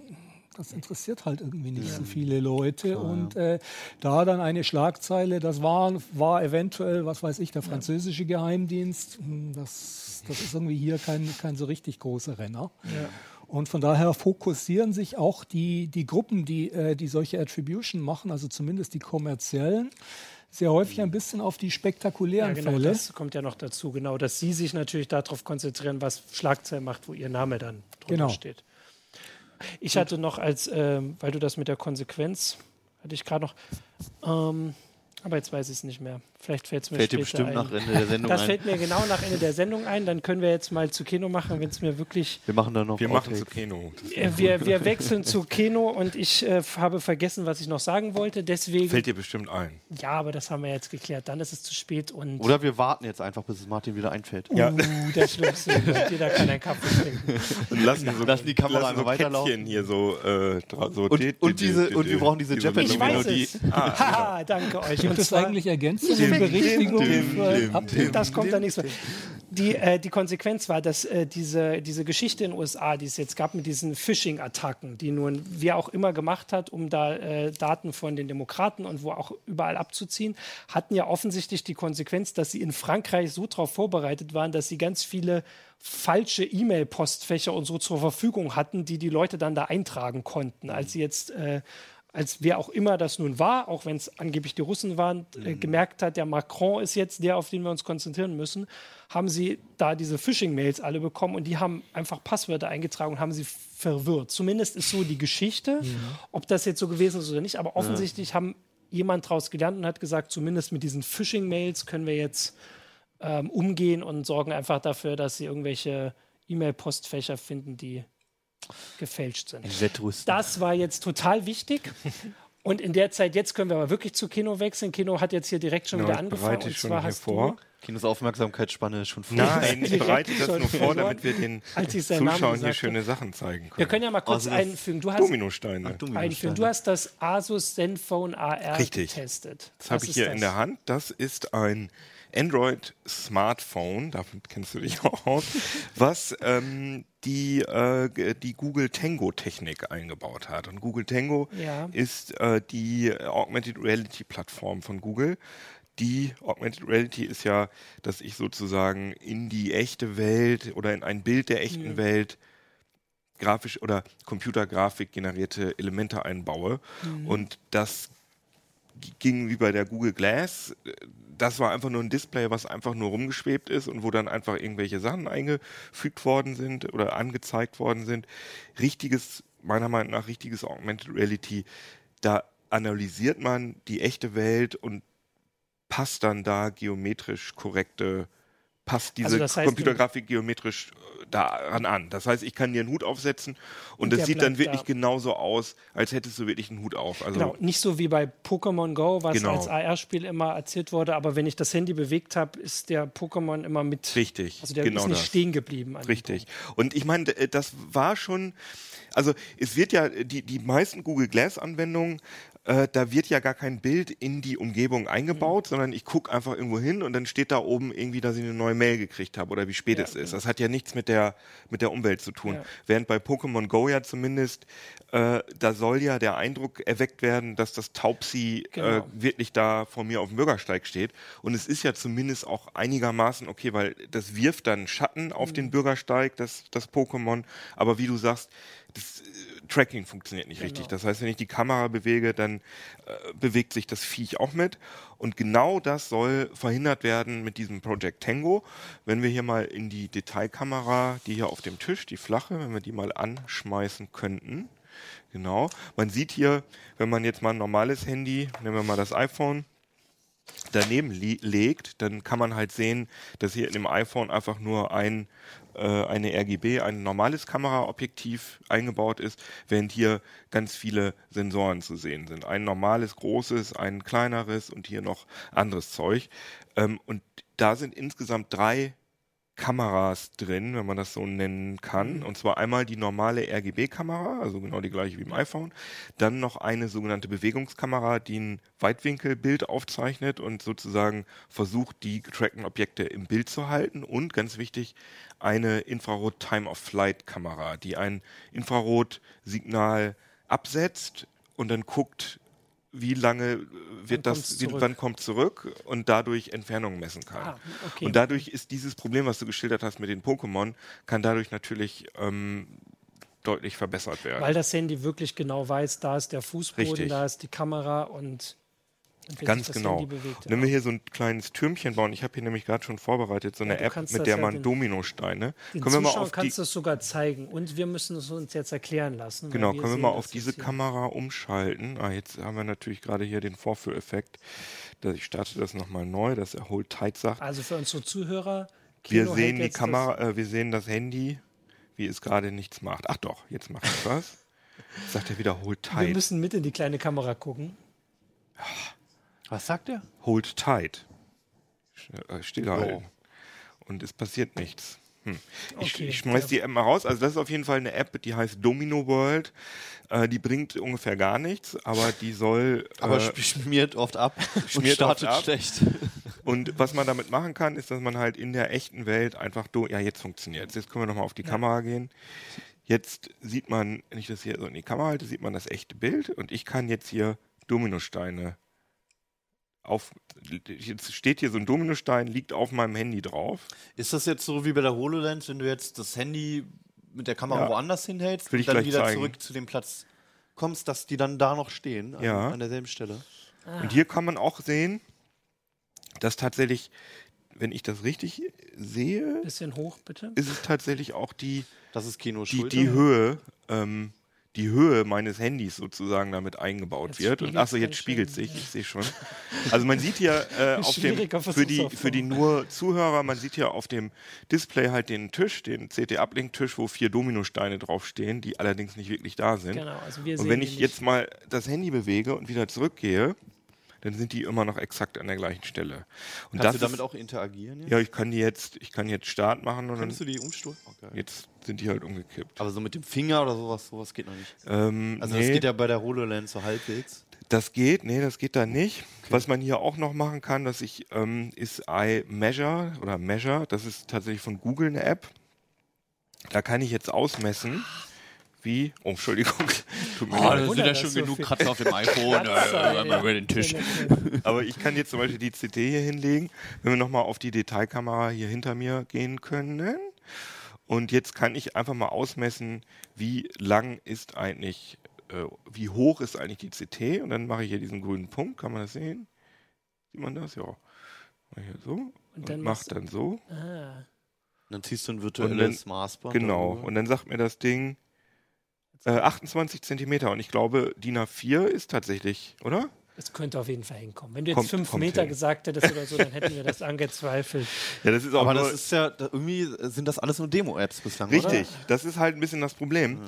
Speaker 3: das interessiert halt irgendwie nicht so viele Leute. Und äh, da dann eine Schlagzeile, das war, war eventuell, was weiß ich, der französische Geheimdienst. Hm, Das, das ist irgendwie hier kein, kein so richtig großer Renner. Und von daher fokussieren sich auch die, die Gruppen, die, äh, die solche Attribution machen, also zumindest die kommerziellen, sehr häufig ein bisschen auf die
Speaker 1: Ja,
Speaker 3: spektakulären
Speaker 1: genau,
Speaker 3: Fälle.
Speaker 1: das kommt ja noch dazu, genau, dass sie sich natürlich darauf konzentrieren, was Schlagzeilen macht, wo ihr Name dann drunter
Speaker 3: Genau.
Speaker 1: steht. Ich hatte noch als, ähm, weil du das mit der Konsequenz, hatte ich gerade noch, ähm, aber jetzt weiß ich es nicht mehr. Vielleicht fällt es mir
Speaker 4: Fällt dir bestimmt
Speaker 1: ein.
Speaker 4: nach Ende der Sendung
Speaker 1: Das
Speaker 4: ein.
Speaker 1: fällt mir genau nach Ende der Sendung ein. Dann können wir jetzt mal zu Keno machen, wenn es mir wirklich.
Speaker 4: Wir machen da noch
Speaker 5: Wir machen zu Keno. Das
Speaker 1: Äh, wir, wir wechseln zu Keno und ich äh, habe vergessen, was ich noch sagen wollte. Deswegen.
Speaker 5: fällt dir bestimmt ein.
Speaker 1: ja, aber das haben wir jetzt geklärt. Dann ist es zu spät und.
Speaker 4: Oder wir warten jetzt einfach, bis es Martin wieder einfällt.
Speaker 5: Ja.
Speaker 1: Uh, der Schlimmste. Jeder kann einen Kaffee trinken.
Speaker 5: Und lassen so,
Speaker 4: Lassen die Kamera
Speaker 5: lassen so
Speaker 4: einfach weiterlaufen.
Speaker 5: Käppchen hier so, äh, so
Speaker 4: Und- und
Speaker 5: di-
Speaker 4: diese-
Speaker 5: di-
Speaker 4: und wir brauchen diese Jeopardy-
Speaker 1: Ich weiß es. Haha, danke euch.
Speaker 3: Gibt es
Speaker 1: zwar-
Speaker 3: eigentlich Ergänzungen, Berichtigungen?
Speaker 1: Das kommt da nicht so. Die, äh, die Konsequenz war, dass äh, diese, diese Geschichte in den USA, die es jetzt gab mit diesen Phishing-Attacken, die nun wer auch immer gemacht hat, um da äh, Daten von den Demokraten und wo auch überall abzuziehen, hatten ja offensichtlich die Konsequenz, dass sie in Frankreich so darauf vorbereitet waren, dass sie ganz viele falsche E-Mail-Postfächer und so zur Verfügung hatten, die die Leute dann da eintragen konnten, als sie jetzt äh, als wer auch immer das nun war, auch wenn es angeblich die Russen waren, äh, gemerkt hat, der Macron ist jetzt der, auf den wir uns konzentrieren müssen, haben sie da diese Phishing-Mails alle bekommen und die haben einfach Passwörter eingetragen und haben sie verwirrt. Zumindest ist so die Geschichte, ob das jetzt so gewesen ist oder nicht, aber offensichtlich haben jemand daraus gelernt und hat gesagt, zumindest mit diesen Phishing-Mails können wir jetzt ähm, umgehen und sorgen einfach dafür, dass sie irgendwelche E-Mail-Postfächer finden, die gefälscht sind. Das war jetzt total wichtig. Und in der Zeit, jetzt können wir aber wirklich zu Kino wechseln. Kino hat jetzt hier direkt schon
Speaker 5: Genau,
Speaker 1: wieder
Speaker 5: ich
Speaker 1: angefangen.
Speaker 5: bereite
Speaker 1: Und
Speaker 5: ich schon
Speaker 1: zwar
Speaker 5: hier
Speaker 1: hast
Speaker 5: vor.
Speaker 4: Kinos Aufmerksamkeitsspanne ist schon voll.
Speaker 5: Nein, ich
Speaker 1: Direkt
Speaker 5: bereite das
Speaker 1: schon
Speaker 5: nur vor, damit wir den
Speaker 1: ich
Speaker 5: Zuschauern hier schöne Sachen zeigen
Speaker 1: du, wir
Speaker 5: können.
Speaker 1: können ja mal kurz
Speaker 4: Also
Speaker 1: einfügen. Du hast,
Speaker 5: Dominosteine.
Speaker 1: einfügen. Du hast das Asus Zenfone AR
Speaker 5: Richtig.
Speaker 1: getestet.
Speaker 5: Das habe ich
Speaker 1: ist
Speaker 5: hier
Speaker 1: das?
Speaker 5: in der Hand. Das ist ein Android Smartphone, damit kennst du dich auch aus, was ähm, die, äh, die Google Tango Technik eingebaut hat. Und Google Tango
Speaker 1: Ja.
Speaker 5: ist äh, die Augmented Reality Plattform von Google, die Augmented Reality ist ja, dass ich sozusagen in die echte Welt oder in ein Bild der echten
Speaker 1: Mhm.
Speaker 5: Welt grafisch oder Computergrafik generierte Elemente einbaue.
Speaker 1: Mhm.
Speaker 5: Und das ging wie bei der Google Glass. Das war einfach nur ein Display, was einfach nur rumgeschwebt ist und wo dann einfach irgendwelche Sachen eingefügt worden sind oder angezeigt worden sind. Richtiges, meiner Meinung nach, richtiges Augmented Reality, da analysiert man die echte Welt und passt dann da geometrisch korrekte, passt diese
Speaker 1: Also das heißt,
Speaker 5: Computergrafik geometrisch äh, daran an. Das heißt, ich kann dir einen Hut aufsetzen und,
Speaker 1: Und
Speaker 5: das sieht dann wirklich
Speaker 1: da.
Speaker 5: genauso aus, als hättest du wirklich einen Hut auf. Also
Speaker 1: Genau, nicht so wie bei Pokémon Go, was
Speaker 5: Genau.
Speaker 1: als AR-Spiel immer erzählt wurde, aber wenn ich das Handy bewegt habe, ist der Pokémon immer mit.
Speaker 5: richtig,
Speaker 1: Also der
Speaker 5: genau
Speaker 1: ist nicht
Speaker 5: das.
Speaker 1: stehen geblieben.
Speaker 5: Richtig. Und ich meine, d- das war schon, also es wird ja, die, die meisten Google Glass-Anwendungen, äh, da wird ja gar kein Bild in die Umgebung eingebaut, sondern ich gucke einfach irgendwo hin und dann steht da oben irgendwie, dass ich eine neue Mail gekriegt habe oder wie spät
Speaker 1: Ja,
Speaker 5: es ist. Das hat ja nichts mit der, mit der Umwelt zu tun.
Speaker 1: Ja.
Speaker 5: Während bei Pokémon Go ja zumindest, äh, da soll ja der Eindruck erweckt werden, dass das Taubsi äh,
Speaker 1: Genau.
Speaker 5: wirklich da vor mir auf dem Bürgersteig steht. Und es ist ja zumindest auch einigermaßen okay, weil das wirft dann Schatten auf
Speaker 1: Mhm.
Speaker 5: den Bürgersteig, das, das Pokémon. Aber wie du sagst, das äh, Tracking funktioniert nicht richtig.
Speaker 1: Genau.
Speaker 5: Das heißt, wenn ich die Kamera bewege, dann äh, bewegt sich das Viech auch mit. Und genau das soll verhindert werden mit diesem Project Tango. Wenn wir hier mal in die Detailkamera, die hier auf dem Tisch, die flache, wenn wir die mal anschmeißen könnten. Genau. Man sieht hier, wenn man jetzt mal ein normales Handy, nehmen wir mal das iPhone, daneben legt, dann kann man halt sehen, dass hier in dem iPhone einfach nur ein, eine RGB, ein normales Kameraobjektiv eingebaut ist, während hier ganz viele Sensoren zu sehen sind. Ein normales, großes, ein kleineres und hier noch anderes Zeug. Ähm, und da sind insgesamt drei Kameras drin, wenn man das so nennen kann. Und zwar einmal die normale RGB-Kamera, also genau die gleiche wie im iPhone. Dann noch eine sogenannte Bewegungskamera, die ein Weitwinkelbild aufzeichnet und sozusagen versucht, die getrackten Objekte im Bild zu halten. Und ganz wichtig, eine Infrarot-Time-of-Flight-Kamera, die ein Infrarotsignal absetzt und dann guckt, wie lange wird
Speaker 1: kommt's
Speaker 5: das, wie, wann kommt zurück und dadurch Entfernungen messen kann.
Speaker 1: Ah, okay.
Speaker 5: Und dadurch ist dieses Problem, was du geschildert hast mit den Pokémon, kann dadurch natürlich ähm, deutlich verbessert werden.
Speaker 1: Weil das Handy wirklich genau weiß, da ist der Fußboden,
Speaker 5: Richtig.
Speaker 1: da ist die Kamera und,
Speaker 5: Ganz genau. Wenn wir hier so ein kleines Türmchen bauen, ich habe hier nämlich gerade schon vorbereitet, so eine
Speaker 1: Ja,
Speaker 5: App, mit der
Speaker 1: ja
Speaker 5: man
Speaker 1: den-
Speaker 5: Dominosteine.
Speaker 1: Den
Speaker 5: können wir mal auf
Speaker 1: kannst du es sogar zeigen und wir müssen es uns jetzt erklären lassen.
Speaker 5: genau, können wir
Speaker 1: sehen
Speaker 5: mal auf diese. Kamera umschalten. Ah, jetzt haben wir natürlich gerade hier den Vorführeffekt. Ich starte das nochmal neu, dass er Hold Tight sagt.
Speaker 1: Also für unsere Zuhörer,
Speaker 5: Wir
Speaker 1: Kino
Speaker 5: sehen
Speaker 1: hält
Speaker 5: die Kamera, äh, wir sehen das Handy, wie es gerade nichts macht. Ach doch, jetzt macht es was. Jetzt sagt er wieder Hold
Speaker 1: Das, wir
Speaker 5: Tight.
Speaker 1: müssen mit in die kleine Kamera gucken.
Speaker 4: Was sagt er?
Speaker 5: Hold tight. Äh, Stillhalten.
Speaker 4: Oh.
Speaker 5: Und es passiert nichts. Hm. Ich,
Speaker 1: Okay,
Speaker 5: ich schmeiß die App mal raus. Also das ist auf jeden Fall eine App, die heißt Domino World. Äh, die bringt ungefähr gar nichts, aber die soll.
Speaker 4: Aber
Speaker 5: äh,
Speaker 4: sp- schmiert oft ab und
Speaker 5: schmiert oft
Speaker 4: startet
Speaker 5: ab.
Speaker 4: schlecht.
Speaker 5: und was man damit machen kann, ist, dass man halt in der echten Welt einfach. Do ja, jetzt funktioniert Jetzt können wir nochmal auf die Kamera gehen. Jetzt sieht man, wenn ich das hier so in die Kamera halte, sieht man das echte Bild und ich kann jetzt hier Dominosteine auf. Jetzt steht hier so ein Dominostein, liegt auf meinem Handy drauf.
Speaker 4: Ist das jetzt so wie bei der HoloLens, wenn du jetzt das Handy mit der Kamera
Speaker 5: Ja.
Speaker 4: woanders hinhältst
Speaker 5: Will
Speaker 4: und dann wieder
Speaker 5: zeigen.
Speaker 4: zurück zu dem Platz kommst, dass die dann da noch stehen, an,
Speaker 5: Ja.
Speaker 4: an derselben Stelle?
Speaker 5: Und hier kann man auch sehen, dass tatsächlich, wenn ich das richtig sehe,
Speaker 1: Bisschen hoch, bitte.
Speaker 5: ist es tatsächlich auch die,
Speaker 4: Das ist Kino
Speaker 5: die, die Höhe, ähm, die Höhe meines Handys sozusagen damit eingebaut
Speaker 1: Jetzt
Speaker 5: wird. Und achso, jetzt spiegelt sich,
Speaker 1: ja.
Speaker 5: ich sehe schon. Also man sieht hier äh, auf dem, für die, für die nur Zuhörer, man sieht hier auf dem Display halt den Tisch, den CT-Uplink-Tisch, wo vier Dominosteine draufstehen, die allerdings nicht wirklich da sind.
Speaker 1: Genau, also wir
Speaker 5: Und
Speaker 1: sehen
Speaker 5: wenn
Speaker 1: die
Speaker 5: ich jetzt mal das Handy bewege und wieder zurückgehe, dann sind die immer noch exakt an der gleichen Stelle. Und
Speaker 4: Kannst du damit
Speaker 5: ist,
Speaker 4: auch interagieren? Jetzt?
Speaker 5: ja, ich kann die jetzt, ich kann jetzt Start machen und dann,
Speaker 4: Kannst du die umstoßen? Okay.
Speaker 5: jetzt sind die halt umgekippt.
Speaker 4: Aber so mit dem Finger oder sowas, sowas geht noch nicht.
Speaker 5: Ähm,
Speaker 4: Also
Speaker 5: nee,
Speaker 4: das geht ja bei der HoloLens so halbwegs.
Speaker 5: das geht, nee, das geht da nicht. Was man hier auch noch machen kann, dass ich, ähm, ist iMeasure oder Measure, das ist tatsächlich von Google eine App. Da kann ich jetzt ausmessen, Wie? Oh, Entschuldigung. Tut mir
Speaker 6: Oh,
Speaker 5: leid.
Speaker 6: da sind ja schon
Speaker 1: so
Speaker 6: genug Kratzer auf dem iPhone
Speaker 1: Kratzer,
Speaker 6: äh,
Speaker 1: ja.
Speaker 6: über den Tisch.
Speaker 5: Aber ich kann jetzt zum Beispiel die CT hier hinlegen, wenn wir nochmal auf die Detailkamera hier hinter mir gehen können. Und jetzt kann ich einfach mal ausmessen, wie lang ist eigentlich, äh, wie hoch ist eigentlich die CT. Und dann mache ich hier diesen grünen Punkt. Kann man das sehen? Sieht man das? Ja. Mach hier so. Und,
Speaker 1: dann
Speaker 5: mach dann so.
Speaker 1: Ah,
Speaker 4: Dann ziehst du ein
Speaker 5: Und
Speaker 4: virtuelles Maßband.
Speaker 5: Genau.
Speaker 4: darüber.
Speaker 5: Und dann sagt mir das Ding äh, 28 Zentimeter. Und ich glaube, DIN A4 ist tatsächlich, oder?
Speaker 1: es könnte auf jeden Fall hinkommen. Wenn du jetzt
Speaker 5: Kommt-
Speaker 1: fünf
Speaker 5: kommt
Speaker 1: Meter
Speaker 5: hin.
Speaker 1: gesagt hättest oder so, dann hätten wir das angezweifelt.
Speaker 5: Ja, das ist auch
Speaker 4: Aber
Speaker 5: nur,
Speaker 4: das ist ja, da, irgendwie sind das alles nur Demo-Apps bislang,
Speaker 5: Richtig,
Speaker 4: oder?
Speaker 5: das ist halt ein bisschen das Problem.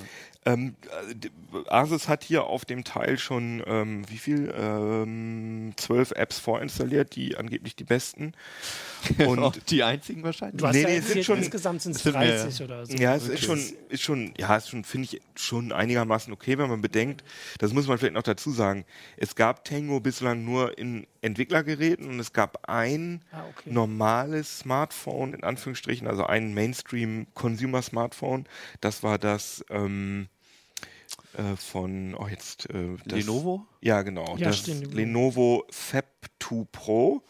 Speaker 5: Ähm, äh, Asus hat hier auf dem Teil schon, ähm, wie viel? Ähm, zwölf Apps vorinstalliert, die angeblich die besten. Und
Speaker 4: die einzigen wahrscheinlich.
Speaker 1: Du hast
Speaker 5: Nee,
Speaker 1: ja
Speaker 5: nee, es sind schon-
Speaker 1: insgesamt sind es
Speaker 4: es sind mehr.
Speaker 1: 30 oder so.
Speaker 5: ja, es ist schon, ist schon, ja, ist schon, finde ich, schon einigermaßen okay, wenn man bedenkt, das muss man vielleicht noch dazu sagen, es gab Tango bislang nur in Entwicklergeräten und es gab ein
Speaker 1: Ah, okay.
Speaker 5: normales Smartphone, in Anführungsstrichen, also ein Mainstream-Consumer-Smartphone. Das war das ähm, äh, von, oh jetzt, äh, das,
Speaker 4: Lenovo?
Speaker 5: Ja, genau.
Speaker 1: Ja,
Speaker 5: das
Speaker 1: stimmt.
Speaker 5: Lenovo Fab 2 Pro.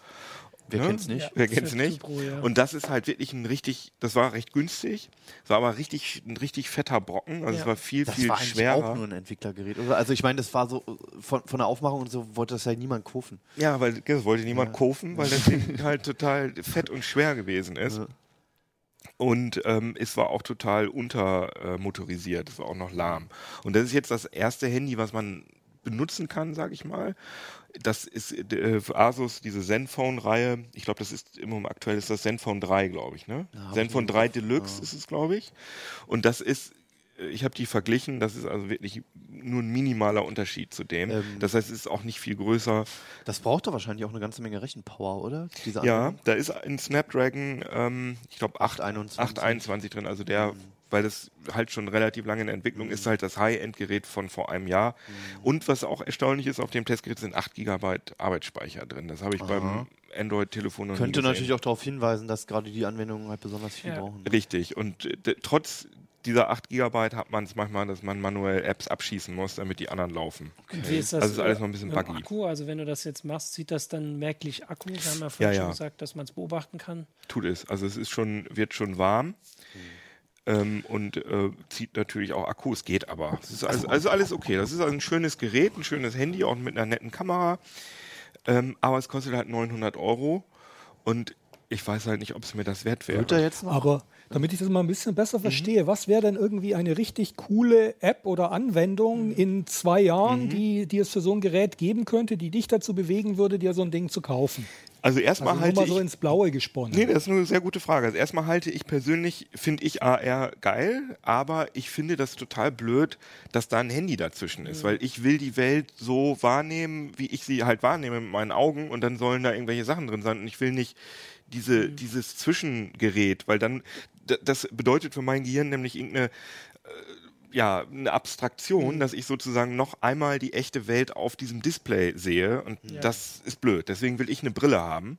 Speaker 4: Wer
Speaker 5: Ne?
Speaker 4: kennt's nicht?
Speaker 1: Ja.
Speaker 5: Wer kennt's nicht?
Speaker 1: 2 Pro, ja.
Speaker 5: Und das ist halt wirklich ein richtig, das war recht günstig. Es war aber richtig, ein richtig fetter Brocken. Also
Speaker 1: Ja.
Speaker 5: es war viel,
Speaker 4: Das
Speaker 5: viel
Speaker 4: war
Speaker 5: schwerer.
Speaker 4: auch nur ein Entwicklergerät. Also ich meine, das war so von, von der Aufmachung und so wollte das ja niemand kaufen.
Speaker 5: Ja, weil das wollte niemand kaufen, weil das Ding halt total fett und schwer gewesen ist.
Speaker 4: Ja.
Speaker 5: Und ähm, es war auch total untermotorisiert. Äh, es war auch noch lahm. Und das ist jetzt das erste Handy, was man benutzen kann, sage ich mal. Das ist äh, für Asus diese Zenfone-Reihe. Ich glaube, das ist im Moment aktuell ist das Zenfone 3, glaube ich. Ne?
Speaker 4: ich
Speaker 5: Zenfone
Speaker 4: nicht
Speaker 5: 3
Speaker 4: im Kopf.
Speaker 5: Deluxe
Speaker 4: Ja.
Speaker 5: ist es, glaube ich. Und das ist ich habe die verglichen, das ist also wirklich nur ein minimaler Unterschied zu dem.
Speaker 4: Ähm,
Speaker 5: das heißt, es ist auch nicht viel größer.
Speaker 4: Das braucht doch wahrscheinlich auch eine ganze Menge Rechenpower, oder? Diese
Speaker 5: Ja, da ist ein Snapdragon, ähm, ich glaube
Speaker 4: 821.
Speaker 5: 821 drin, also der, weil das halt schon relativ lange in der Entwicklung ist, halt das High-End-Gerät von vor einem Jahr. Und was auch erstaunlich ist, auf dem Testgerät sind 8 GB Arbeitsspeicher drin. Das habe ich beim Android-Telefon noch
Speaker 4: Könnte natürlich auch darauf hinweisen, dass gerade die Anwendungen halt besonders viel
Speaker 1: Ja.
Speaker 4: brauchen.
Speaker 5: Richtig. Und äh, trotz dieser 8 GB hat man es manchmal, dass man manuell Apps abschießen muss, damit die anderen laufen.
Speaker 1: Und wie ist das?
Speaker 5: Also ist alles noch ein bisschen buggy.
Speaker 1: Akku, also wenn du das jetzt machst, sieht das dann merklich Akku? Wir haben ja vorhin
Speaker 5: Ja,
Speaker 1: schon
Speaker 5: ja.
Speaker 1: gesagt, dass man es beobachten kann.
Speaker 5: Tut es. Also es ist schon, wird schon warm. Ähm, und äh, zieht natürlich auch Akku, es geht aber. Es ist also, also alles okay. Das ist also ein schönes Gerät, ein schönes Handy, auch mit einer netten Kamera. Ähm, aber es kostet halt 900 Euro. Und ich weiß halt nicht, ob es mir das wert wäre.
Speaker 4: Wird er jetzt noch?
Speaker 3: Aber damit ich das mal ein bisschen besser verstehe, was wäre denn irgendwie eine richtig coole App oder Anwendung in zwei Jahren, die, die es für so ein Gerät geben könnte, die dich dazu bewegen würde, dir so ein Ding zu kaufen?
Speaker 5: Also erstmal
Speaker 3: Also
Speaker 5: halte
Speaker 3: mal so
Speaker 5: ich
Speaker 3: ins Blaue gesponnen.
Speaker 5: Nee, das ist eine sehr gute Frage. Also erstmal halte ich persönlich, finde ich AR geil, aber ich finde das total blöd, dass da ein Handy dazwischen ist, weil ich will die Welt so wahrnehmen, wie ich sie halt wahrnehme mit meinen Augen und dann sollen da irgendwelche Sachen drin sein und ich will nicht diese, dieses Zwischengerät, weil dann, das bedeutet für mein Gehirn nämlich irgendeine ja, eine Abstraktion, dass ich sozusagen noch einmal die echte Welt auf diesem Display sehe und
Speaker 1: Ja.
Speaker 5: das ist blöd. Deswegen will ich eine Brille haben,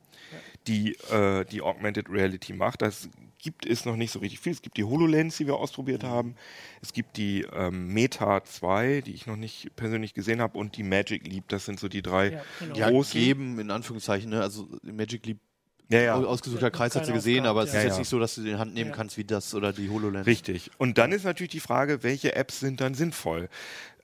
Speaker 5: die äh, die Augmented Reality macht. Das gibt es noch nicht so richtig viel. Es gibt die HoloLens, die wir ausprobiert haben. Es gibt die ähm, Meta 2, die ich noch nicht persönlich gesehen habe und die Magic Leap. Das sind so die drei
Speaker 1: Ja, genau.
Speaker 4: Ja,
Speaker 5: großen.
Speaker 4: geben, in Anführungszeichen. Ne? Also Magic Leap,
Speaker 5: Ja, ja.
Speaker 4: ausgesuchter Kreis hat sie gesehen,
Speaker 1: Aufgabe,
Speaker 4: aber es
Speaker 1: ja.
Speaker 4: ist
Speaker 5: Ja,
Speaker 4: jetzt
Speaker 5: ja.
Speaker 4: nicht so, dass du den Hand nehmen
Speaker 1: Ja.
Speaker 4: kannst wie das oder die HoloLens.
Speaker 5: Richtig. Und dann ist natürlich die Frage, welche Apps sind dann sinnvoll?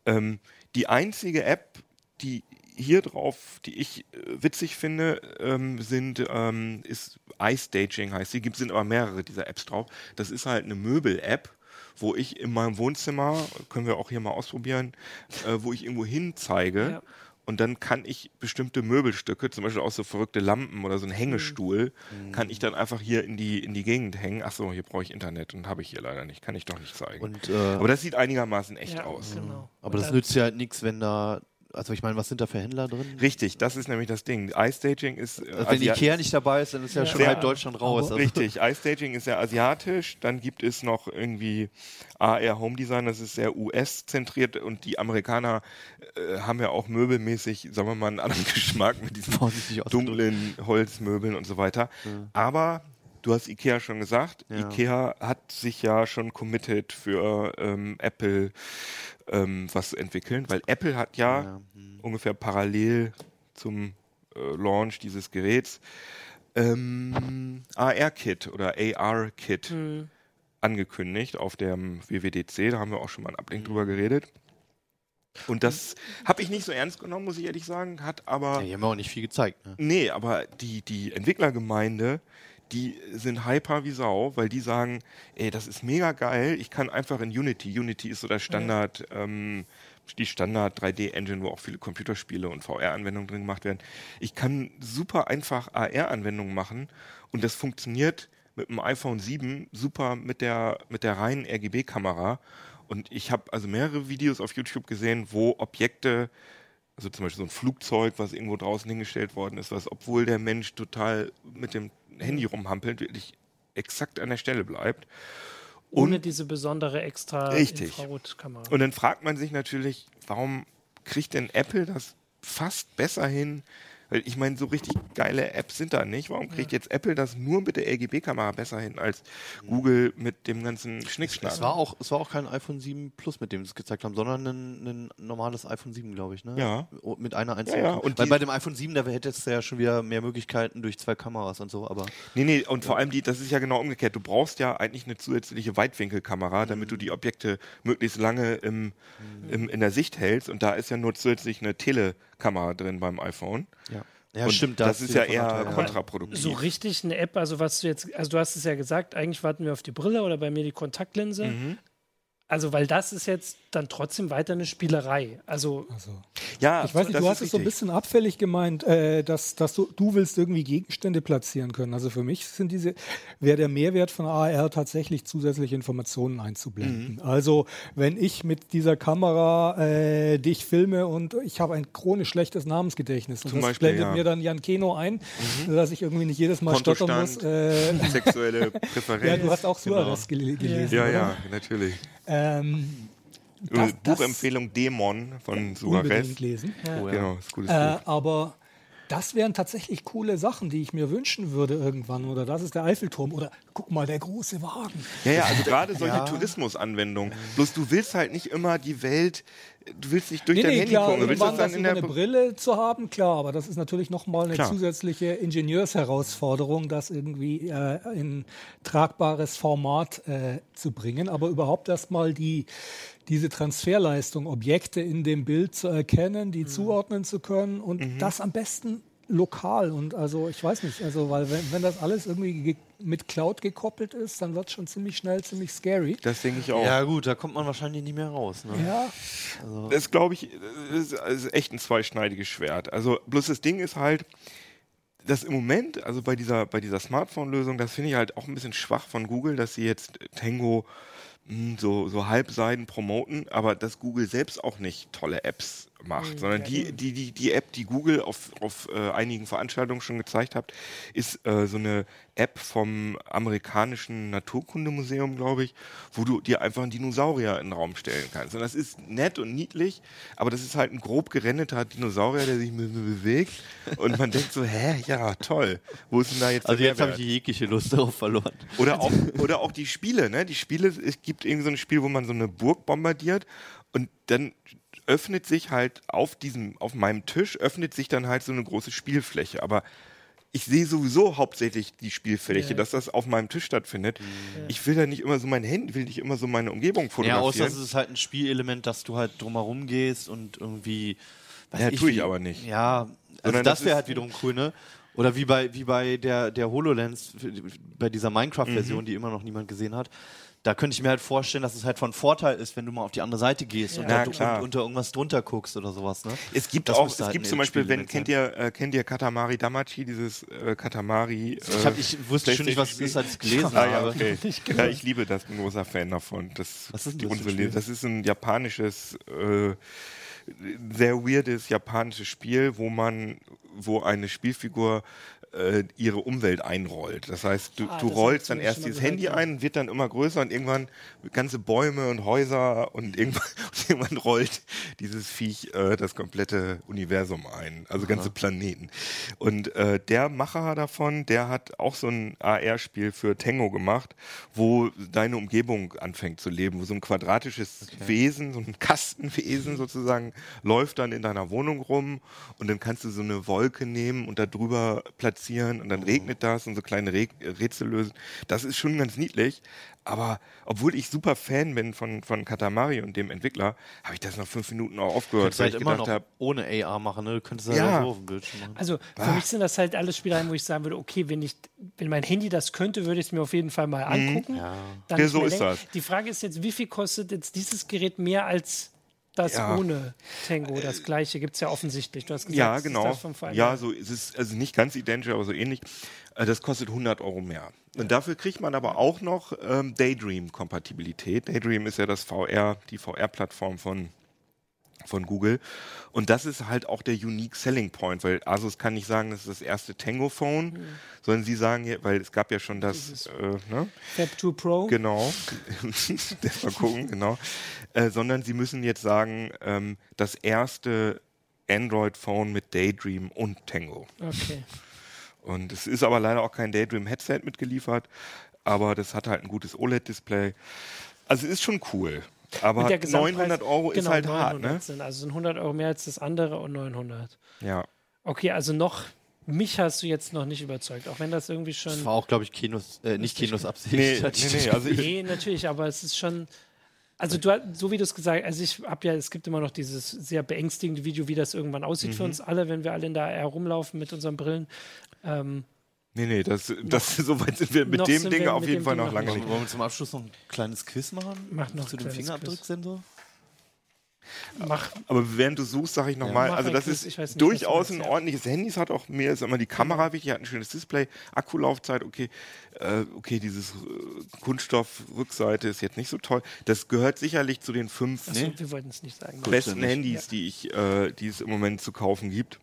Speaker 5: Ähm, die einzige App, die hier drauf, die ich äh, witzig finde, ähm, sind ähm, ist iStaging heißt. Die gibt sind aber mehrere dieser Apps drauf. Das ist halt eine Möbel-App, wo ich in meinem Wohnzimmer können wir auch hier mal ausprobieren, äh, wo ich irgendwo hin zeige.
Speaker 1: Ja.
Speaker 5: Und dann kann ich bestimmte Möbelstücke, zum Beispiel auch so verrückte Lampen oder so ein Hängestuhl, kann ich dann einfach hier in die, in die Gegend hängen. Ach so, hier brauche ich Internet und habe ich hier leider nicht. Kann ich doch nicht zeigen.
Speaker 4: Und, äh,
Speaker 5: Aber das sieht einigermaßen echt
Speaker 1: Ja,
Speaker 5: aus.
Speaker 1: Genau.
Speaker 4: aber
Speaker 1: Und
Speaker 4: das nützt ja halt nichts, wenn da. Also ich meine, was sind da für Händler drin?
Speaker 5: Richtig, das ist nämlich das Ding. iStaging ist
Speaker 4: Also wenn Ikea nicht dabei ist, dann ist ja,
Speaker 1: Ja.
Speaker 4: schon
Speaker 5: Sehr-
Speaker 4: halb Deutschland raus. Also,
Speaker 5: Richtig, iStaging ist ja asiatisch, dann gibt es noch irgendwie AR Home Design, das ist sehr US-zentriert und die Amerikaner äh, haben ja auch möbelmäßig, sagen wir mal, einen anderen Geschmack mit diesen dunklen Holzmöbeln und so weiter. Aber du hast Ikea schon gesagt.
Speaker 4: Ja.
Speaker 5: Ikea hat sich ja schon committed für ähm, Apple ähm, was zu entwickeln, weil Apple hat ja,
Speaker 4: Ja, hm.
Speaker 5: ungefähr parallel zum äh, Launch dieses Geräts ähm, AR-Kit oder AR-Kit
Speaker 1: Hm.
Speaker 5: angekündigt auf dem WWDC. Da haben wir auch schon mal einen Ablink drüber geredet. Und das habe ich nicht so ernst genommen, muss ich ehrlich sagen. Hat aber.
Speaker 4: Ja, die haben auch nicht viel gezeigt. Ne?
Speaker 5: Nee, aber die, die Entwicklergemeinde, die sind hyper wie Sau, weil die sagen, ey, das ist mega geil, ich kann einfach in Unity, Unity ist so der Standard, ähm, die Standard 3D-Engine, wo auch viele Computerspiele und VR-Anwendungen drin gemacht werden. Ich kann super einfach AR-Anwendungen machen und das funktioniert mit dem iPhone 7 super mit der, mit der reinen RGB-Kamera. Und ich habe also mehrere Videos auf YouTube gesehen, wo Objekte also zum Beispiel so ein Flugzeug, was irgendwo draußen hingestellt worden ist, was, obwohl der Mensch total mit dem Handy rumhampelt, wirklich exakt an der Stelle bleibt.
Speaker 1: Ohne
Speaker 5: Und,
Speaker 1: diese besondere extra
Speaker 5: Richtig.
Speaker 1: Infrarotkamera.
Speaker 5: und dann fragt man sich natürlich, warum kriegt denn Apple das fast besser hin? Weil ich meine, so richtig geile Apps sind da nicht. Warum kriegt jetzt Apple das nur mit der RGB-Kamera besser hin als Google mit dem ganzen Schnickschnack?
Speaker 4: Es war, auch, es war auch kein iPhone 7 Plus, mit dem sie es gezeigt haben, sondern ein, ein normales iPhone 7, glaube ich. Ne?
Speaker 5: Ja.
Speaker 4: Mit einer einzigen
Speaker 5: Ja, ja,
Speaker 4: Kamera.
Speaker 5: und
Speaker 4: Weil bei dem iPhone 7, da hättest du ja schon wieder mehr Möglichkeiten durch zwei Kameras und so, aber
Speaker 5: Nee, nee, und vor allem, die, das ist ja genau umgekehrt. Du brauchst ja eigentlich eine zusätzliche Weitwinkelkamera, damit du die Objekte möglichst lange im, im, in der Sicht hältst. Und da ist ja nur zusätzlich eine Telekamera drin beim iPhone.
Speaker 4: ja. Ja,
Speaker 5: und
Speaker 4: stimmt. da
Speaker 5: das
Speaker 4: hast
Speaker 5: ist ja eher
Speaker 4: ja.
Speaker 5: kontraproduktiv.
Speaker 1: So richtig eine App, also was du jetzt, also du hast es ja gesagt, eigentlich warten wir auf die Brille oder bei mir die Kontaktlinse.
Speaker 5: Mhm.
Speaker 1: Also, weil das ist jetzt dann trotzdem weiter eine Spielerei. Also,
Speaker 3: Also,
Speaker 5: ja,
Speaker 3: ich weiß nicht, du hast es so ein bisschen abfällig gemeint, äh, dass, dass du, du willst irgendwie Gegenstände platzieren können. Also für mich sind diese, wäre der Mehrwert von AR tatsächlich zusätzliche Informationen einzublenden.
Speaker 5: Mhm.
Speaker 3: Also wenn ich mit dieser Kamera äh, dich filme und ich habe ein chronisch schlechtes Namensgedächtnis und
Speaker 5: Zum
Speaker 3: das
Speaker 5: Beispiel,
Speaker 3: blendet
Speaker 5: ja. Mhm.
Speaker 3: mir dann Jan Keno ein, sodass ich irgendwie nicht jedes Mal stottern muss. Äh,
Speaker 5: Sexuelle Präferenz.
Speaker 3: ja, du hast auch
Speaker 5: Genau.
Speaker 3: Suarez gel gelesen.
Speaker 5: Ja,
Speaker 3: oder?
Speaker 5: ja, natürlich.
Speaker 3: Ähm, Das- das-
Speaker 5: Buchempfehlung Dämon von Suarez.
Speaker 3: lesen.
Speaker 4: Ja.
Speaker 5: Genau, ist gutes
Speaker 3: Äh,
Speaker 5: Buch.
Speaker 3: aber das wären tatsächlich coole Sachen, die ich mir wünschen würde irgendwann. Oder das ist der Eiffelturm. Oder guck mal, der große Wagen.
Speaker 5: Ja, ja, also gerade solche Tourismusanwendungen. Bloß du willst halt nicht immer die Welt, du willst nicht durch
Speaker 3: Nee,
Speaker 5: dein
Speaker 3: nee,
Speaker 5: Handy
Speaker 3: klar,
Speaker 5: gucken, du willst das
Speaker 3: irgendwann
Speaker 5: dann
Speaker 3: das
Speaker 5: in der
Speaker 3: eine Brille zu haben, klar, aber das ist natürlich nochmal eine
Speaker 5: Klar.
Speaker 3: zusätzliche Ingenieursherausforderung, das irgendwie äh, in tragbares Format äh, zu bringen. Aber überhaupt erstmal die, diese Transferleistung, Objekte in dem Bild zu erkennen,
Speaker 5: Mhm.
Speaker 3: die zuordnen zu können und das am besten lokal und also ich weiß nicht, also weil wenn, wenn das alles irgendwie ge mit Cloud gekoppelt ist, dann wird es schon ziemlich schnell ziemlich scary.
Speaker 5: Das denke ich auch.
Speaker 4: Ja, gut, da kommt man wahrscheinlich nicht mehr raus. Ne?
Speaker 3: Ja,
Speaker 5: Das glaube ich, ist, ist echt ein zweischneidiges Schwert. Also bloß das Ding ist halt, dass im Moment, also bei dieser, bei dieser Smartphone-Lösung, das finde ich halt auch ein bisschen schwach von Google, dass sie jetzt Tango so, so halbseiden promoten, aber dass Google selbst auch nicht tolle Apps macht, sondern die, die, die, die App, die Google auf, auf äh, einigen Veranstaltungen schon gezeigt hat, ist äh, so eine App vom amerikanischen Naturkundemuseum, glaube ich, wo du dir einfach einen Dinosaurier in den Raum stellen kannst. Und das ist nett und niedlich, aber das ist halt ein grob gerendeter Dinosaurier, der sich bewegt. Und man denkt so, hä, ja, toll. Wo ist denn da jetzt
Speaker 4: Also
Speaker 5: der
Speaker 4: jetzt habe ich
Speaker 5: Mehrwert?
Speaker 4: jegliche Lust darauf verloren.
Speaker 5: Oder auch, oder auch die Spiele, ne? Die Spiele, es gibt irgendwie so ein Spiel, wo man so eine Burg bombardiert und dann öffnet sich halt auf diesem, auf meinem Tisch, öffnet sich dann halt so eine große Spielfläche. Aber ich sehe sowieso hauptsächlich die Spielfläche,
Speaker 1: Ja.
Speaker 5: dass das auf meinem Tisch stattfindet. Ich will da nicht immer so mein Handy, will nicht immer so meine Umgebung
Speaker 4: Ja,
Speaker 5: fotografieren.
Speaker 4: außer es ist halt ein Spielelement, dass du halt drumherum gehst und irgendwie. weiß
Speaker 5: Ja, tue ich
Speaker 4: wie-
Speaker 5: aber nicht.
Speaker 4: Ja, also
Speaker 5: Sondern
Speaker 4: das
Speaker 5: das
Speaker 4: wäre halt wiederum cool, ne? Oder wie bei, wie bei der, der HoloLens, bei dieser
Speaker 5: Mhm.
Speaker 4: Minecraft-Version, die immer noch niemand gesehen hat. Da könnte ich mir halt vorstellen, dass es halt von Vorteil ist, wenn du mal auf die andere Seite gehst und,
Speaker 5: Ja,
Speaker 4: da, und unter irgendwas drunter guckst oder sowas, ne?
Speaker 5: Es gibt
Speaker 4: Das
Speaker 5: auch, es
Speaker 4: halt
Speaker 5: gibt zum Beispiel, wenn, kennt ihr, äh, kennt ihr Katamari Damachi, dieses äh, Katamari?
Speaker 4: Ich, hab, ich wusste schon nicht, was es ist, als ich es gelesen
Speaker 5: Ah, ja,
Speaker 4: habe.
Speaker 5: okay. ja, ich liebe das, bin großer Fan davon. Das,
Speaker 4: Was ist denn das
Speaker 5: unsere- das ist ein japanisches, äh, sehr weirdes japanisches Spiel, wo man, wo eine Spielfigur äh, ihre Umwelt einrollt. Das heißt, du,
Speaker 1: Ah,
Speaker 5: du rollst dann erst dieses Handy
Speaker 1: ja.
Speaker 5: ein, wird dann immer größer und irgendwann ganze Bäume und Häuser und irgendwann, und irgendwann rollt dieses Viech äh, das komplette Universum ein, also ganze Planeten. Und äh, der Macher davon, der hat auch so ein AR-Spiel für Tango gemacht, wo deine Umgebung anfängt zu leben, wo so ein quadratisches Wesen, so ein Kastenwesen sozusagen, läuft dann in deiner Wohnung rum und dann kannst du so eine Wolke nehmen und da drüber platzieren und dann regnet das und so kleine Re Rätsel lösen. Das ist schon ganz niedlich. Aber obwohl ich super Fan bin von, von Katamari und dem Entwickler, habe ich das nach fünf Minuten auch aufgehört, weil
Speaker 4: halt
Speaker 5: ich
Speaker 4: immer
Speaker 5: gedacht
Speaker 4: noch
Speaker 5: habe,
Speaker 4: ohne AR machen, ne? Du könntest das
Speaker 5: Ja.
Speaker 4: ja so auf dem Bildschirm machen.
Speaker 1: Also für
Speaker 5: Ah.
Speaker 1: mich sind das halt alles Spielereien, wo ich sagen würde, okay, wenn ich, wenn mein Handy das könnte, würde ich es mir auf jeden Fall mal angucken. Dann
Speaker 5: Mhm. Ja,
Speaker 1: nicht
Speaker 5: so
Speaker 1: mehr
Speaker 5: ist das.
Speaker 1: Die Frage ist jetzt, wie viel kostet jetzt dieses Gerät mehr als das
Speaker 5: Ja.
Speaker 1: ohne Tango? Das gleiche gibt es ja offensichtlich. Du hast gesagt,
Speaker 5: ja, genau. Ja, so ist es also nicht ganz identisch, aber so ähnlich. Äh, Das kostet 100 Euro mehr. Und dafür kriegt man aber auch noch ähm, Daydream-Kompatibilität. Daydream ist ja das VR, die VR-Plattform von von Google. Und das ist halt auch der unique selling point, weil Asus kann nicht sagen, das ist das erste Tango-Phone, sondern sie sagen, ja- weil es gab ja schon das, äh, ne?
Speaker 1: Fab 2 Pro.
Speaker 5: Genau. mal gucken, genau. Äh, sondern sie müssen jetzt sagen, ähm, das erste Android-Phone mit Daydream und Tango.
Speaker 1: Okay.
Speaker 5: Und es ist aber leider auch kein Daydream-Headset mitgeliefert, aber das hat halt ein gutes OLED-Display. Also es ist schon cool. Aber
Speaker 1: Und der Gesamtpreis-
Speaker 5: 900 Euro ist
Speaker 1: genau,
Speaker 5: halt
Speaker 1: 900
Speaker 5: hart, ne?
Speaker 1: Sind, also sind 100 Euro mehr als das andere und 900.
Speaker 5: Ja.
Speaker 1: Okay, also noch, mich hast du jetzt noch nicht überzeugt, auch wenn das irgendwie
Speaker 4: Das
Speaker 1: schon.
Speaker 4: war auch, glaube ich, Kinos, äh, nicht. Kinos Absicht.
Speaker 5: Nee, nee, nee, also
Speaker 1: Nee, natürlich, aber es ist schon. Also du hast- so wie du es gesagt hast, also ich habe ja, es gibt immer noch dieses sehr beängstigende Video, wie das irgendwann aussieht
Speaker 5: Mhm.
Speaker 1: für uns alle, wenn wir alle in der AR rumlaufen mit unseren Brillen. Ähm,
Speaker 5: nee, nee, das, das, so weit sind wir mit
Speaker 1: noch
Speaker 5: dem Ding auf jeden Fall noch lange
Speaker 1: nicht.
Speaker 4: Wollen wir zum Abschluss noch ein kleines Quiz machen?
Speaker 1: Mach noch
Speaker 4: Zu
Speaker 1: ein
Speaker 4: dem Fingerabdrucksensor?
Speaker 1: Mach,
Speaker 5: Aber während du suchst, sage ich nochmal,
Speaker 1: Mach
Speaker 5: also das ist
Speaker 1: ich weiß nicht,
Speaker 5: durchaus ein
Speaker 1: ja.
Speaker 5: ordentliches Handy. Es hat auch mir ist immer die Kamera wichtig, hat ein schönes Display, Akkulaufzeit, okay, äh, okay, dieses äh, Kunststoff-Rückseite ist jetzt nicht so toll. Das gehört sicherlich zu den fünf
Speaker 1: es nicht sagen.
Speaker 5: besten
Speaker 4: nicht.
Speaker 5: Handys, die ich, äh, die es im Moment zu kaufen gibt.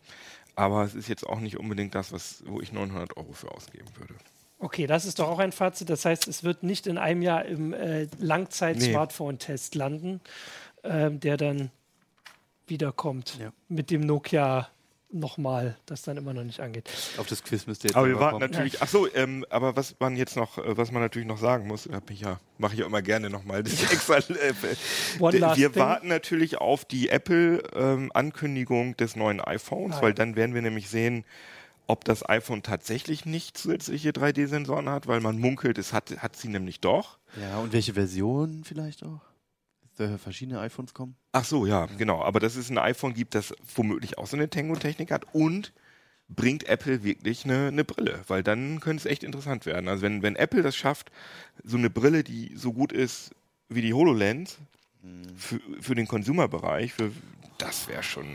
Speaker 5: Aber es ist jetzt auch nicht unbedingt das, was, wo ich 900 Euro für ausgeben würde.
Speaker 1: Okay, das ist doch auch ein Fazit. Das heißt, es wird nicht in einem Jahr im äh, Langzeit-Smartphone-Test landen, ähm, der dann wiederkommt
Speaker 4: Ja.
Speaker 1: mit dem Nokia nochmal, das dann immer noch nicht angeht.
Speaker 4: Auf das Quiz müsst ihr jetzt
Speaker 5: Aber wir warten
Speaker 4: kommen.
Speaker 5: natürlich. Ach so, ähm, aber was man jetzt noch, äh, was man natürlich noch sagen muss, ich ja, mache ich ja immer gerne nochmal. Das ist extra. Äh,
Speaker 1: last
Speaker 5: wir
Speaker 1: thing.
Speaker 5: warten natürlich auf die Apple-Ankündigung des neuen iPhones,
Speaker 1: Ah,
Speaker 5: weil
Speaker 1: ja.
Speaker 5: dann werden wir nämlich sehen, ob das iPhone tatsächlich nicht zusätzliche 3D-Sensoren hat, weil man munkelt, es hat, hat sie nämlich doch.
Speaker 4: Ja, und welche Version vielleicht auch? Da verschiedene iPhones kommen?
Speaker 5: Ach so, ja, genau. Aber dass es ein iPhone gibt, das womöglich auch so eine Tango-Technik hat und bringt Apple wirklich eine, eine Brille, weil dann könnte es echt interessant werden. Also wenn, wenn Apple das schafft, so eine Brille, die so gut ist wie die HoloLens für, für den Consumer-Bereich, für, das wäre schon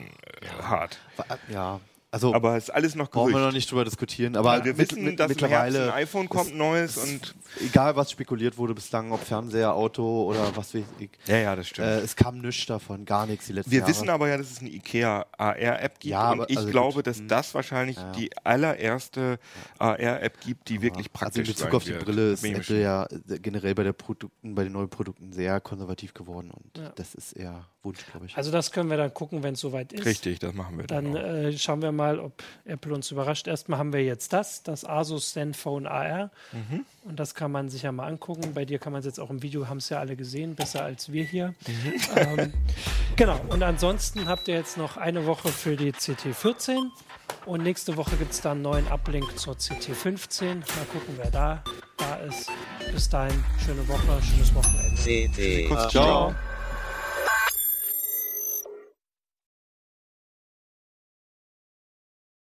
Speaker 5: äh, hart.
Speaker 4: Wa- Ja, also
Speaker 5: Aber es ist alles noch
Speaker 4: brauchen wir
Speaker 5: Gerücht.
Speaker 4: noch nicht drüber diskutieren. Aber
Speaker 5: wir
Speaker 4: mit-
Speaker 5: wissen,
Speaker 4: mit,
Speaker 5: dass im
Speaker 4: mittlerweile,
Speaker 5: ein iPhone kommt, neues und
Speaker 4: egal was spekuliert wurde bislang, ob Fernseher, Auto oder was weiß ich,
Speaker 5: ja, ja, das stimmt.
Speaker 4: äh, es kam nichts davon, gar nichts die letzten
Speaker 5: Wir
Speaker 4: Jahre.
Speaker 5: wissen aber ja, dass es eine IKEA AR-App gibt
Speaker 4: Ja,
Speaker 5: und
Speaker 4: aber-
Speaker 5: ich
Speaker 4: also
Speaker 5: glaube,
Speaker 4: gut.
Speaker 5: dass
Speaker 4: Hm.
Speaker 5: das wahrscheinlich
Speaker 4: Ja.
Speaker 5: die allererste AR-App gibt, die wirklich
Speaker 4: also
Speaker 5: praktisch
Speaker 4: in Bezug auf die
Speaker 5: wird.
Speaker 4: Brille ist Apple ja äh, generell bei, der Produkten, bei den neuen Produkten sehr konservativ geworden und
Speaker 1: Ja.
Speaker 4: das ist eher Wunsch, glaube ich.
Speaker 1: Also das können wir dann gucken, wenn es soweit ist.
Speaker 5: Richtig, das machen wir dann.
Speaker 1: Dann
Speaker 5: auch.
Speaker 1: äh, schauen wir mal, ob Apple uns überrascht. Erstmal haben wir jetzt das, das Asus Zenfone AR.
Speaker 5: Mhm.
Speaker 1: Und das kann man sich ja mal angucken. Bei dir kann man es jetzt auch im Video, haben es ja alle gesehen, besser als wir hier.
Speaker 5: Mhm.
Speaker 1: Ähm, genau. Und ansonsten habt ihr jetzt noch eine Woche für die CT14. Und nächste Woche gibt es dann einen neuen Uplink zur CT15. Mal gucken, wer da, da ist. Bis dahin, schöne Woche, schönes Wochenende.
Speaker 2: CT Uplink.
Speaker 4: ciao.